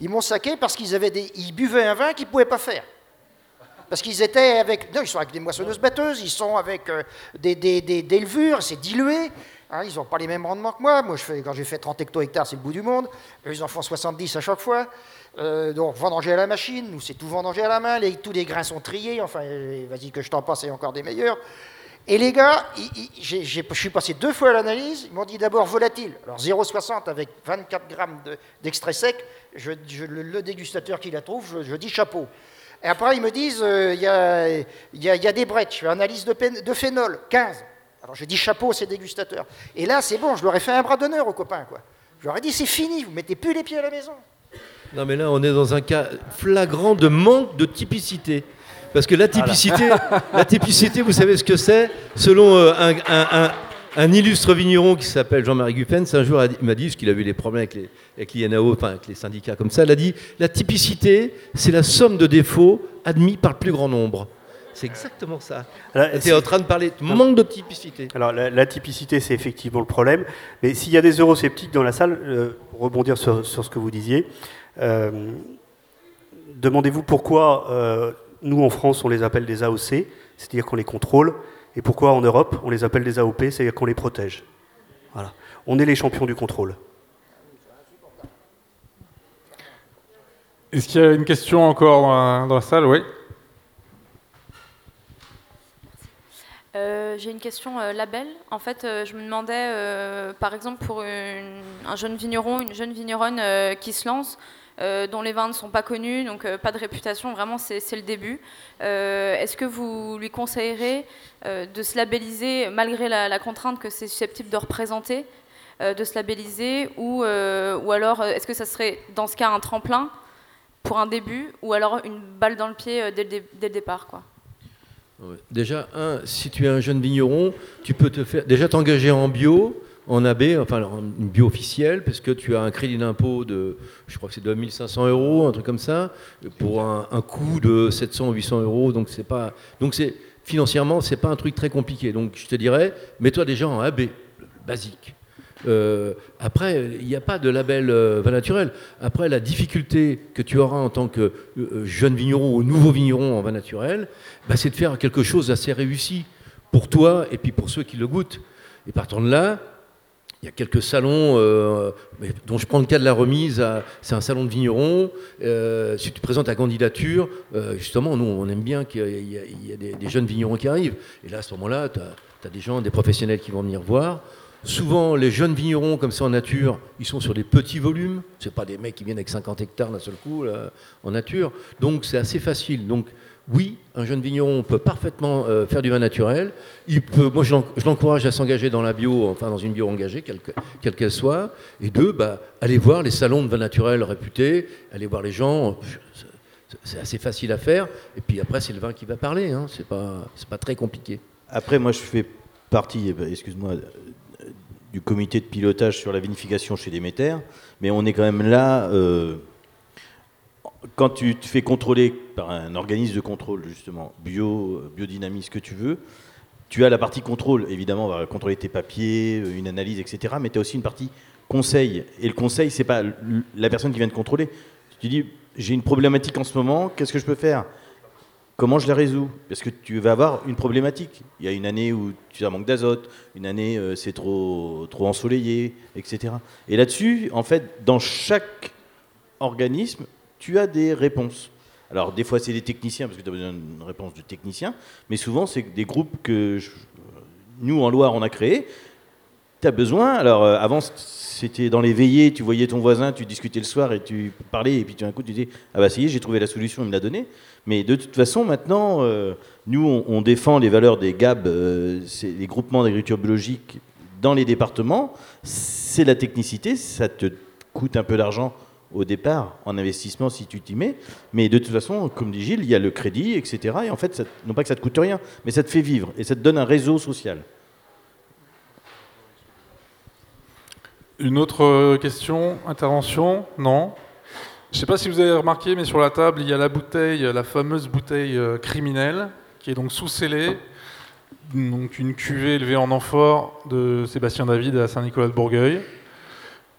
Ils m'ont saqué parce qu'ils avaient des, ils buvaient un vin qu'ils ne pouvaient pas faire. Parce qu'ils étaient avec. Non, ils sont avec des moissonneuses batteuses, ils sont avec euh, des, des, levures, c'est dilué. Hein, ils n'ont pas les mêmes rendements que moi. Moi, je fais, quand j'ai fait 30 hecto-hectares, c'est le bout du monde. Eux, ils en font 70 à chaque fois. Euh, donc, vendanger à la machine, nous, c'est tout vendanger à la main. Les- tous les grains sont triés. Enfin, euh, vas-y, que je t'en passe, et encore des meilleurs. Et les gars, je suis passé deux fois à l'analyse. Ils m'ont dit d'abord volatile. Alors 0,60 avec 24 grammes de- d'extrait sec. Je, le, dégustateur qui la trouve, je, dis chapeau. Et après, ils me disent euh, il y, a, il y a- il y a des brettes. Je fais analyse de, pén- de phénol, 15. Alors je dis chapeau, ces dégustateurs. Et là, c'est bon, je leur ai fait un bras d'honneur aux copains. Quoi. Je leur ai dit c'est fini, vous mettez plus les pieds à la maison. Non, mais là, on est dans un cas flagrant de manque de typicité. Parce que la typicité, la typicité, vous savez ce que c'est? Selon euh, un, un- un- un illustre vigneron qui s'appelle Jean-Marie Guffens, un jour il m'a dit, parce qu'il a eu des problèmes avec les, avec l'INAO, enfin avec les syndicats comme ça, il a dit la typicité, c'est la somme de défauts admis par le plus grand nombre. C'est exactement ça. Tu es en train de parler de manque de typicité. Alors la, la typicité, c'est effectivement le problème. Mais s'il y a des eurosceptiques dans la salle, euh, pour rebondir sur, sur ce que vous disiez, demandez-vous pourquoi euh, nous en France on les appelle des AOC, c'est-à-dire qu'on les contrôle, et pourquoi en Europe on les appelle des AOP, c'est-à-dire qu'on les protège. Voilà. On est les champions du contrôle. Est-ce qu'il y a une question encore dans la, dans la salle? Oui. Euh, J'ai une question euh, label. En fait, euh, je me demandais, euh, par exemple, pour une- un jeune vigneron, une jeune vigneronne euh, qui se lance, euh, dont les vins ne sont pas connus, donc euh, pas de réputation, vraiment c'est le début. Euh, Est-ce que vous lui conseillerez euh, de se labelliser, malgré la, contrainte que c'est susceptible de représenter, euh, de se labelliser, ou, euh, ou alors euh, est-ce que ça serait dans ce cas un tremplin pour un début ou alors une balle dans le pied dès le, dès le départ quoi? Déjà, un, si tu es un jeune vigneron, tu peux te faire déjà t'engager en bio, en AB, enfin une bio officielle, parce que tu as un crédit d'impôt de, je crois que c'est de 1500 euros, un truc comme ça, pour un, coût de 700 ou 800 euros. Donc c'est pas, donc c'est financièrement, pas un truc très compliqué. Donc je te dirais, mets-toi déjà en AB, basique. Euh, après, il n'y a pas de label euh, vin naturel. Après, la difficulté que tu auras en tant que euh, jeune vigneron ou nouveau vigneron en vin naturel, bah, c'est de faire quelque chose d'assez réussi pour toi et puis pour ceux qui le goûtent. Et partant de là, il y a quelques salons, dont je prends le cas de la remise, c'est un salon de vignerons. si tu présentes ta candidature, justement, nous, on aime bien qu'il y, ait des, jeunes vignerons qui arrivent. Et là, à ce moment-là, tu as, des gens, des professionnels qui vont venir voir. Souvent, les jeunes vignerons, comme ça en nature, ils sont sur des petits volumes. Ce pas des mecs qui viennent avec 50 hectares d'un seul coup en nature. Donc, c'est assez facile. Donc, oui, un jeune vigneron peut parfaitement euh, faire du vin naturel. Il peut, moi, je l'encourage à s'engager dans la bio, enfin dans une bio engagée, quelle qu'elle soit. Et deux, bah, aller voir les salons de vin naturel réputés, aller voir les gens. C'est assez facile à faire. Et puis après, c'est le vin qui va parler. Hein. C'est pas, pas très compliqué. Après, moi, je fais partie, eh ben, excuse-moi, du comité de pilotage sur la vinification chez Déméter, mais on est quand même là. Euh, quand tu te fais contrôler un organisme de contrôle, justement, bio, biodynamie, ce que tu veux, tu as la partie contrôle. Évidemment, on va contrôler tes papiers, une analyse, etc. Mais tu as aussi une partie conseil. Et le conseil, c'est pas la personne qui vient de contrôler. Tu dis, j'ai une problématique en ce moment, qu'est-ce que je peux faire? Comment je la résous? Parce que tu vas avoir une problématique. Il y a une année où tu as manque d'azote, une année euh, c'est trop, trop ensoleillé, etc. Et là-dessus, en fait, dans chaque organisme, tu as des réponses. Alors des fois c'est des techniciens, parce que tu as besoin d'une réponse de technicien, mais souvent c'est des groupes que nous en Loire on a créés. Tu as besoin, alors euh, avant c'était dans les veillées, tu voyais ton voisin, tu discutais le soir et tu parlais, et puis tout d'un coup tu disais Ah bah ça y est, j'ai trouvé la solution, il me l'a donnée. Mais de toute façon, maintenant, euh, nous, on, défend les valeurs des GAB, euh, les groupements d'agriculture biologique dans les départements. C'est la technicité, ça te coûte un peu d'argent au départ en investissement si tu t'y mets. Mais de toute façon, comme dit Gilles, il y a le crédit, etc. Et en fait, non pas que ça te coûte rien, mais ça te fait vivre et ça te donne un réseau social. Une autre question, intervention? Non Je ne sais pas si vous avez remarqué, mais sur la table, il y a la bouteille, la fameuse bouteille euh, criminelle, qui est donc sous-scellée, donc une cuvée élevée en amphore de Sébastien David à Saint-Nicolas de Bourgueil.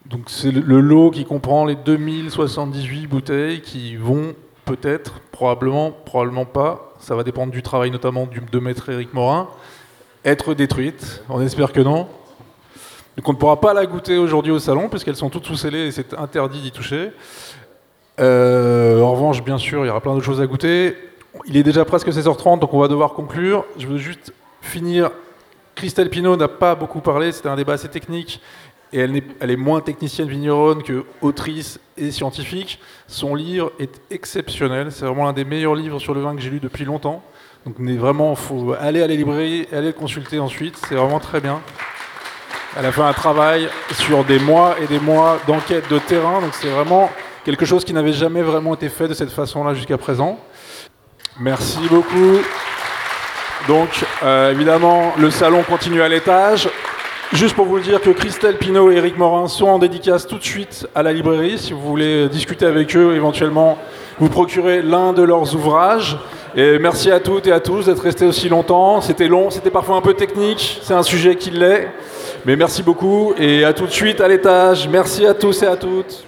Donc c'est le lot qui comprend les 2078 bouteilles qui vont peut-être, probablement, probablement pas, ça va dépendre du travail notamment de maître Éric Morin, être détruites. On espère que non. Donc on ne pourra pas la goûter aujourd'hui au salon, puisqu'elles sont toutes sous-scellées et c'est interdit d'y toucher. Euh, en revanche, bien sûr, il y aura plein d'autres choses à goûter. Il est déjà presque 16h30, donc on va devoir conclure. Je veux juste finir. Christelle Pinault n'a pas beaucoup parlé, c'était un débat assez technique, et elle est, moins technicienne vigneronne que autrice et scientifique. Son livre est exceptionnel, c'est vraiment l'un des meilleurs livres sur le vin que j'ai lu depuis longtemps. Donc vraiment, il faut aller à la librairie, aller le consulter ensuite, c'est vraiment très bien. Elle a fait un travail sur des mois et des mois d'enquête de terrain, donc c'est vraiment quelque chose qui n'avait jamais vraiment été fait de cette façon-là jusqu'à présent. Merci beaucoup. Donc, euh, évidemment, le salon continue à l'étage. Juste pour vous dire que Christelle Pinault et Eric Morin sont en dédicace tout de suite à la librairie. Si vous voulez discuter avec eux, éventuellement vous procurer l'un de leurs ouvrages. Et merci à toutes et à tous d'être restés aussi longtemps. C'était long, c'était parfois un peu technique, c'est un sujet qui l'est. Mais merci beaucoup et à tout de suite à l'étage. Merci à tous et à toutes.